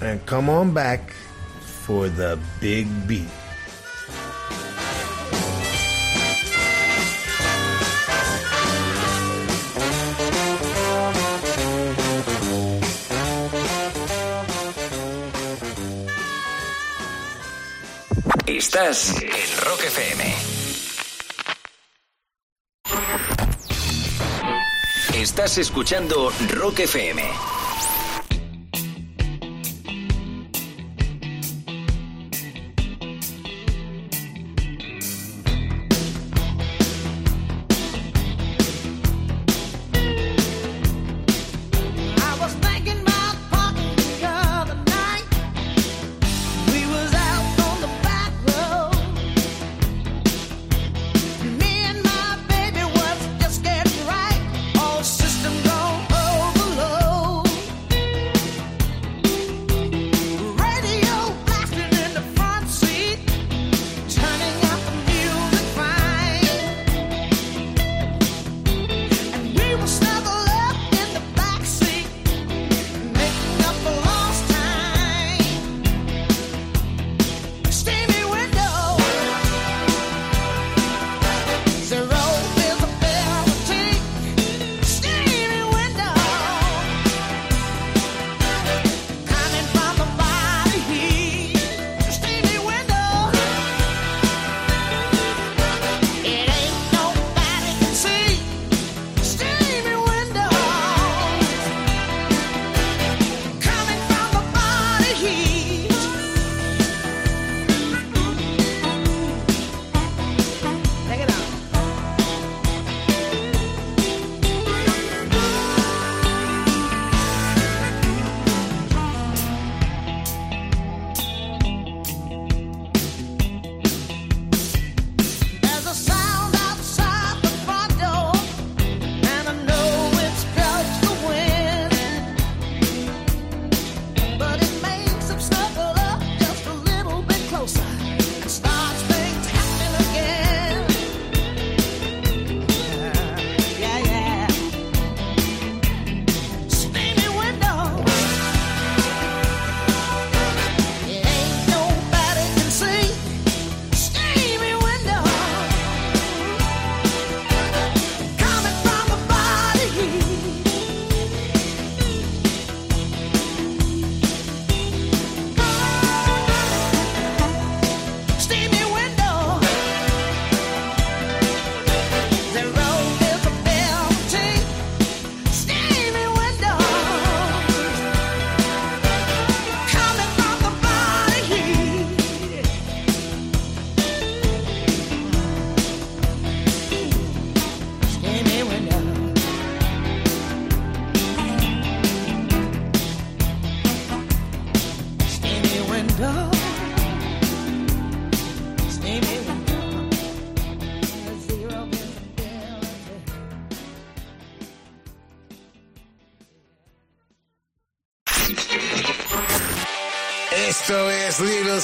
And come on back for the big beat.
Estás en Rock FM. Estás escuchando Rock FM.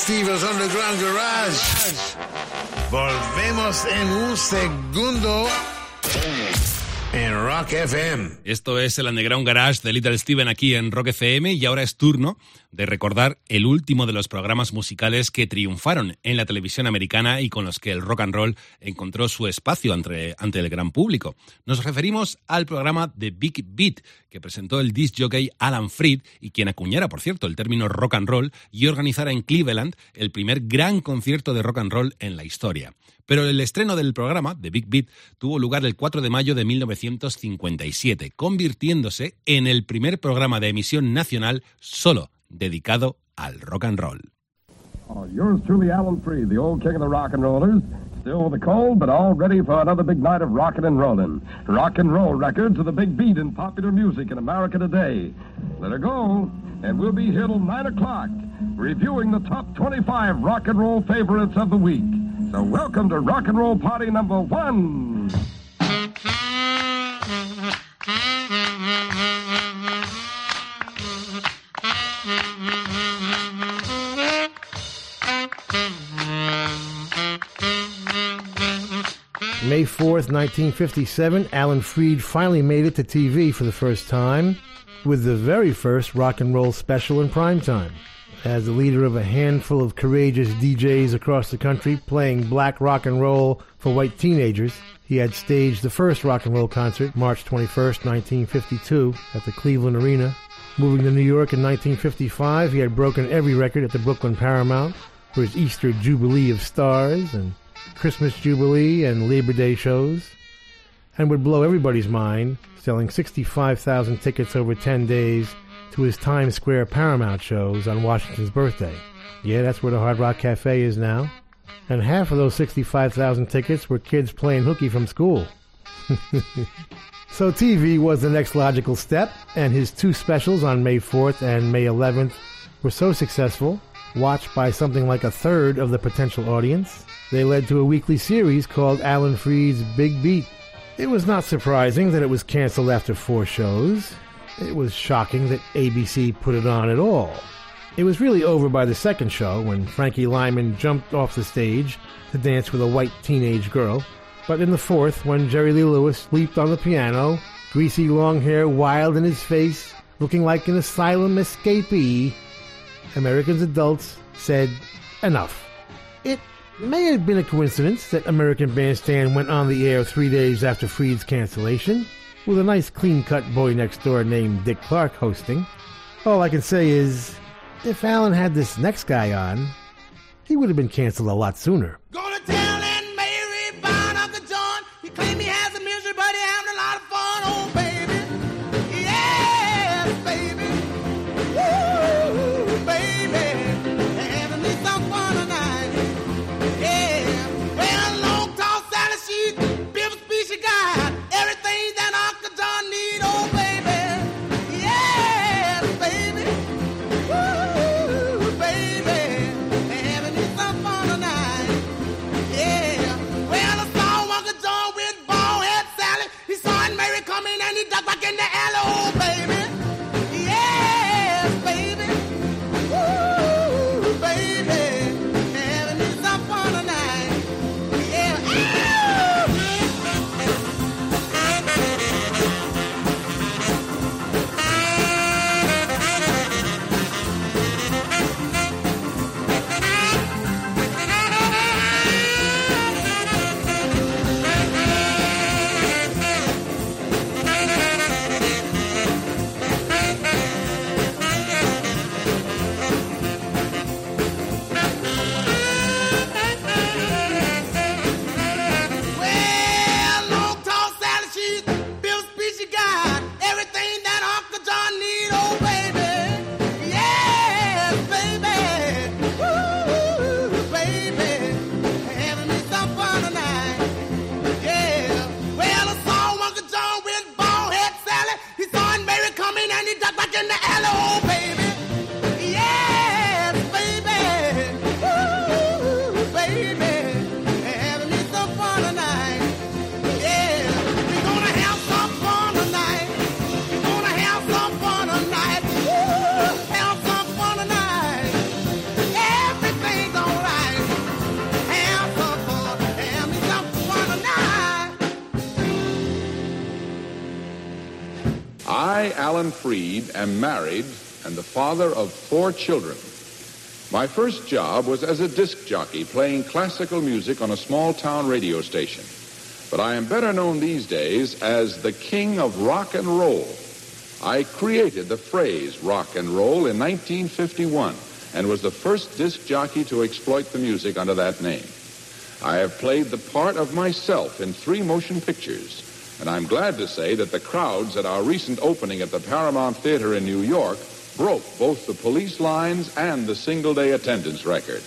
Steve's Underground Garage. Volvemos en un segundo en Rock FM.
Esto es el Underground Garage de Little Steven aquí en Rock FM y ahora es turno de recordar el último de los programas musicales que triunfaron en la televisión americana y con los que el rock and roll encontró su espacio ante, ante el gran público. Nos referimos al programa The Big Beat que presentó el disc jockey Alan Freed y quien acuñara, por cierto, el término rock and roll y organizara en Cleveland el primer gran concierto de rock and roll en la historia. Pero el estreno del programa, The Big Beat, tuvo lugar el 4 de mayo de 1957, convirtiéndose en el primer programa de emisión nacional solo dedicado al rock and roll.
Oh, yours truly, Alan Freed, the old king of the rock and rollers. Still with a cold, but all ready for another big night of rockin' and rollin'. Rock and roll records are the big beat in popular music in America today. Let her go, and we'll be here till 9 o'clock, reviewing the top 25 rock and roll favorites of the week. So welcome to Rock and Roll Party number one.
May 4th, 1957, Alan Freed finally made it to TV for the first time with the very first rock and roll special in primetime. As the leader of a handful of courageous DJs across the country playing black rock and roll for white teenagers, he had staged the first rock and roll concert March 21st, 1952 at the Cleveland Arena. Moving to New York in 1955, he had broken every record at the Brooklyn Paramount for his Easter Jubilee of Stars and Christmas Jubilee and Labor Day shows, and would blow everybody's mind, selling 65,000 tickets over 10 days to his Times Square Paramount shows on Washington's birthday. Yeah, that's where the Hard Rock Cafe is now. And half of those 65,000 tickets were kids playing hooky from school. [laughs] so TV was the next logical step, and his two specials on May 4th and May 11th were so successful, watched by something like a third of the potential audience, they led to a weekly series called Alan Freed's Big Beat. It was not surprising that it was canceled after four shows. It was shocking that ABC put it on at all. It was really over by the second show when Frankie Lymon jumped off the stage to dance with a white teenage girl. But in the fourth, when Jerry Lee Lewis leaped on the piano, greasy long hair wild in his face, looking like an asylum escapee, Americans adults said, enough. It may have been a coincidence that American Bandstand went on the air three days after Freed's cancellation, with a nice clean cut boy next door named Dick Clark hosting. All I can say is, if Alan had this next guy on, he would have been canceled a lot sooner.
Alan Freed, am married and the father of four children. My first job was as a disc jockey playing classical music on a small town radio station. But I am better known these days as the king of rock and roll. I created the phrase rock and roll in 1951 and was the first disc jockey to exploit the music under that name. I have played the part of myself in three motion pictures, and I'm glad to say that the crowds at our recent opening at the Paramount Theater in New York broke both the police lines and the single day attendance record.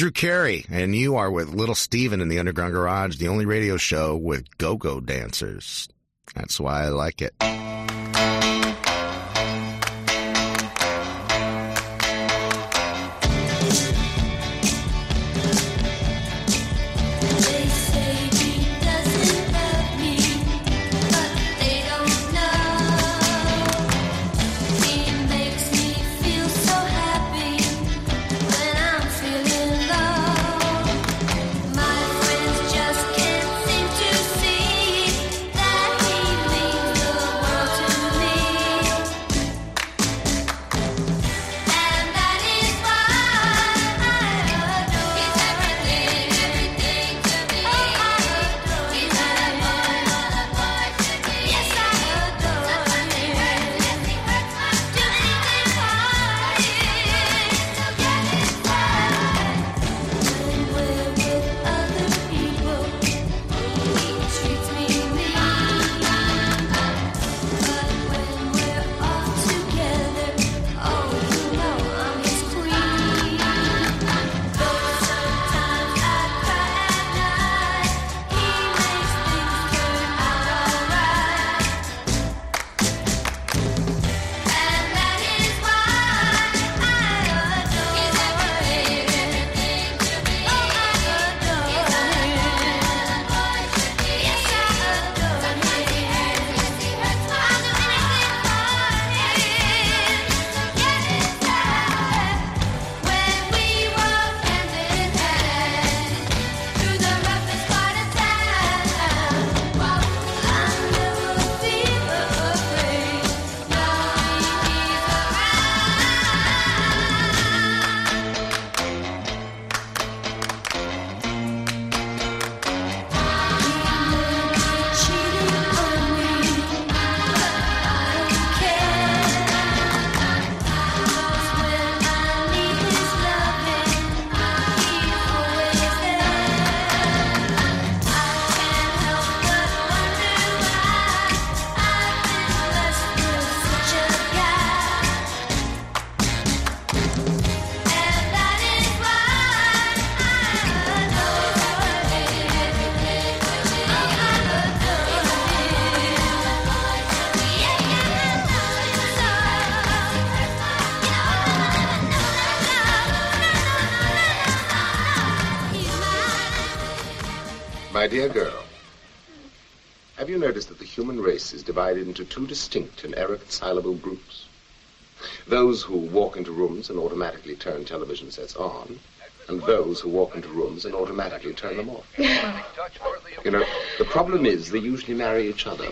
Drew Carey, and you are with Little Steven in the Underground Garage, the only radio show with go go dancers. That's why I like it.
My
dear girl, have you noticed that the human race is divided into two distinct and irreconcilable groups? Those who walk into rooms and automatically turn television sets on, and those who walk into rooms and automatically turn them off. [laughs] You know, the problem is they usually marry each other.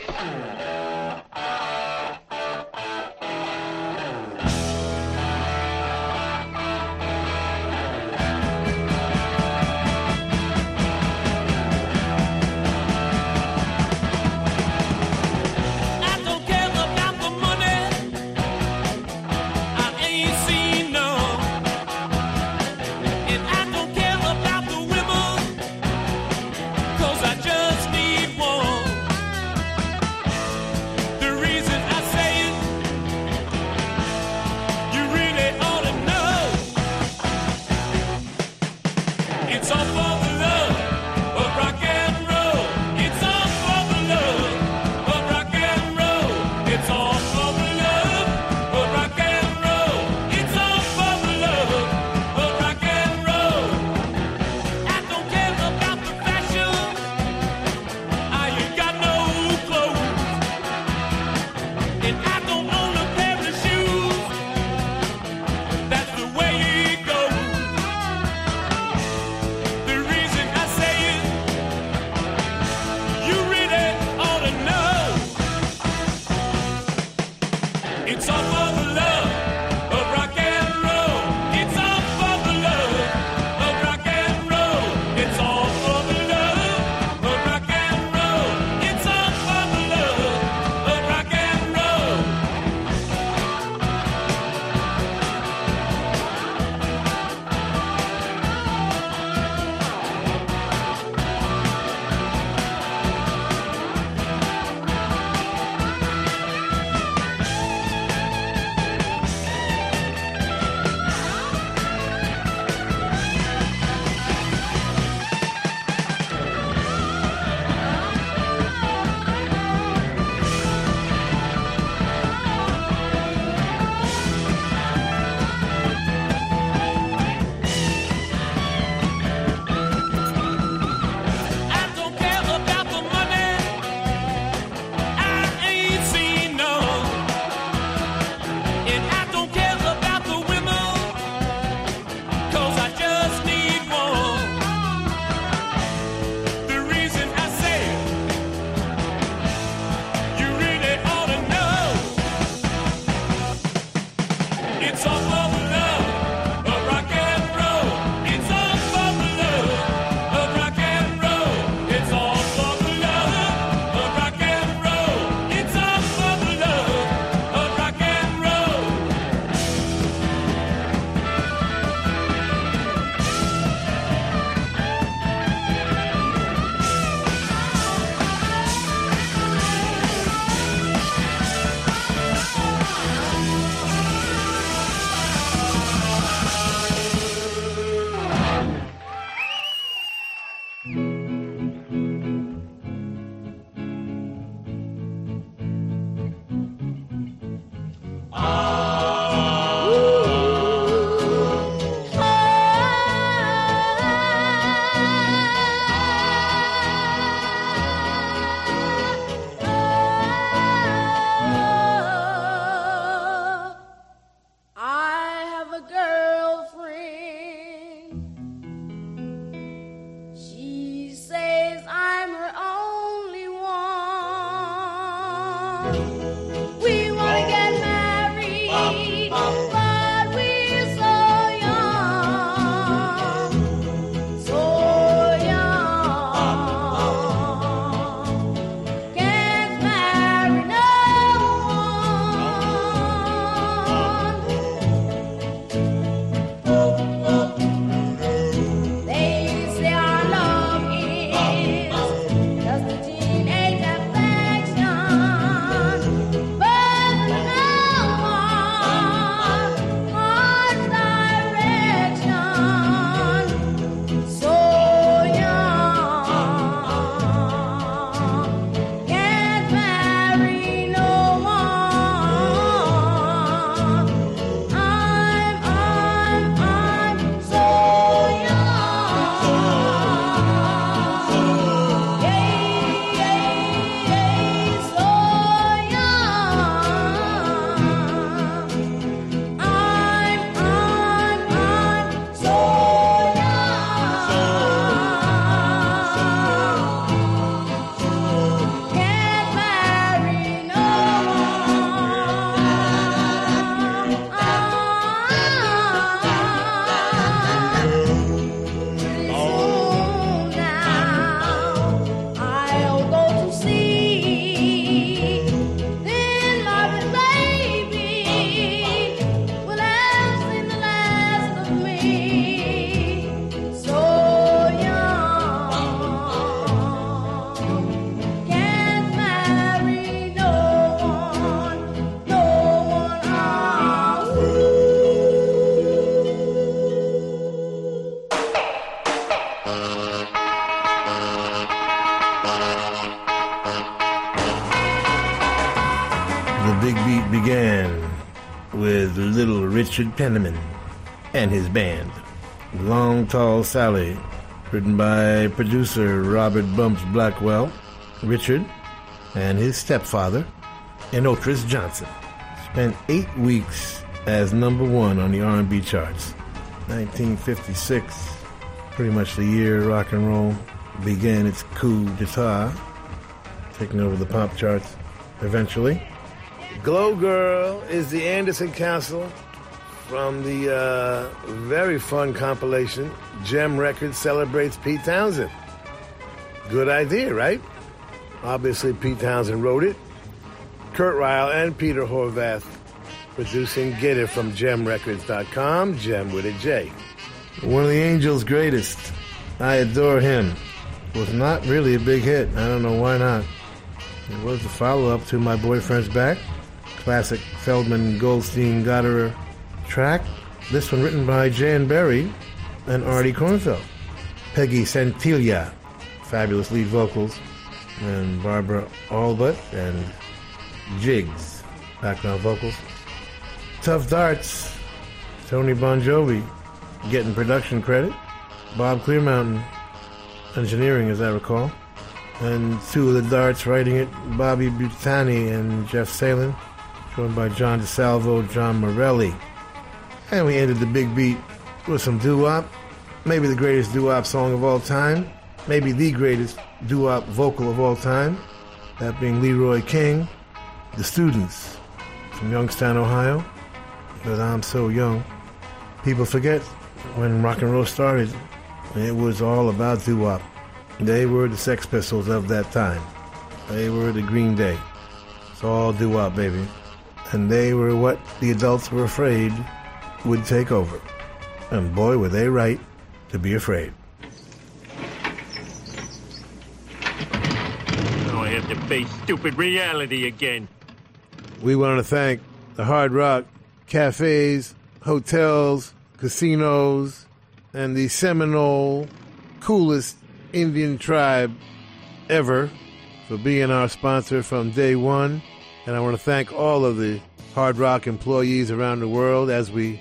Richard Penniman and his band. Long Tall Sally, written by producer Robert Bumps Blackwell, Richard, and his stepfather, Enotris Johnson. Spent eight weeks as number one on the R&B charts. 1956, pretty much the year rock and roll began its coup d'etat, taking over the pop charts eventually. Glow Girl is the Anderson Council from the uh, very fun compilation Jem Records celebrates Pete Townshend. Good idea, right? Obviously, Pete Townshend wrote it. Kurt Reil and Peter Horvath producing Get It from JemRecords.com, Jem with a J. One of the Angels' greatest. I adore him. Was not really a big hit. I don't know why not. It was the follow up to My Boyfriend's Back, classic Feldman Goldstein Gottehrer track. This one written by Jan Berry and Artie Kornfeld. Peggy Santiglia, fabulous lead vocals, and Barbara Allbut and Jiggs, background vocals. Tuff Darts, Tony Bongiovi getting production credit. Bob Clearmountain engineering, as I recall. And two of the darts writing it, Bobby Butani and Jeff Salen, joined by John DeSalvo, John Morelli. And we ended the big beat with some doo-wop, maybe the greatest doo-wop song of all time, maybe the greatest doo-wop vocal of all time, that being Leroy King, The Students from Youngstown, Ohio, but I'm so young. People forget when rock and roll started, it was all about doo-wop. They were the Sex Pistols of that time. They were the Green Day. It's all doo-wop, baby. And they were what the adults were afraid would take over. And boy, were they right to be afraid.
Now I have to face stupid reality again.
We want to thank the Hard Rock cafes, hotels, casinos, and the Seminole coolest Indian tribe ever for being our sponsor from day one. And I want to thank all of the Hard Rock employees around the world as we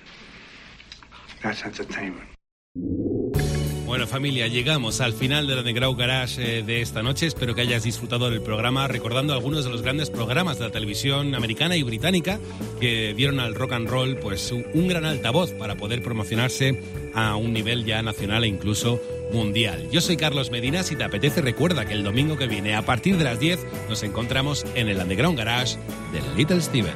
That's entertainment.
Bueno familia, llegamos al final del Underground Garage eh, de esta noche. Espero que hayas disfrutado del programa recordando algunos de los grandes programas de la televisión americana y británica que dieron al rock and roll pues un, gran altavoz para poder promocionarse a un nivel ya nacional e incluso mundial. Yo soy Carlos Medina, si te apetece recuerda que el domingo que viene a partir de las 10 nos encontramos en el Underground Garage de Little Steven.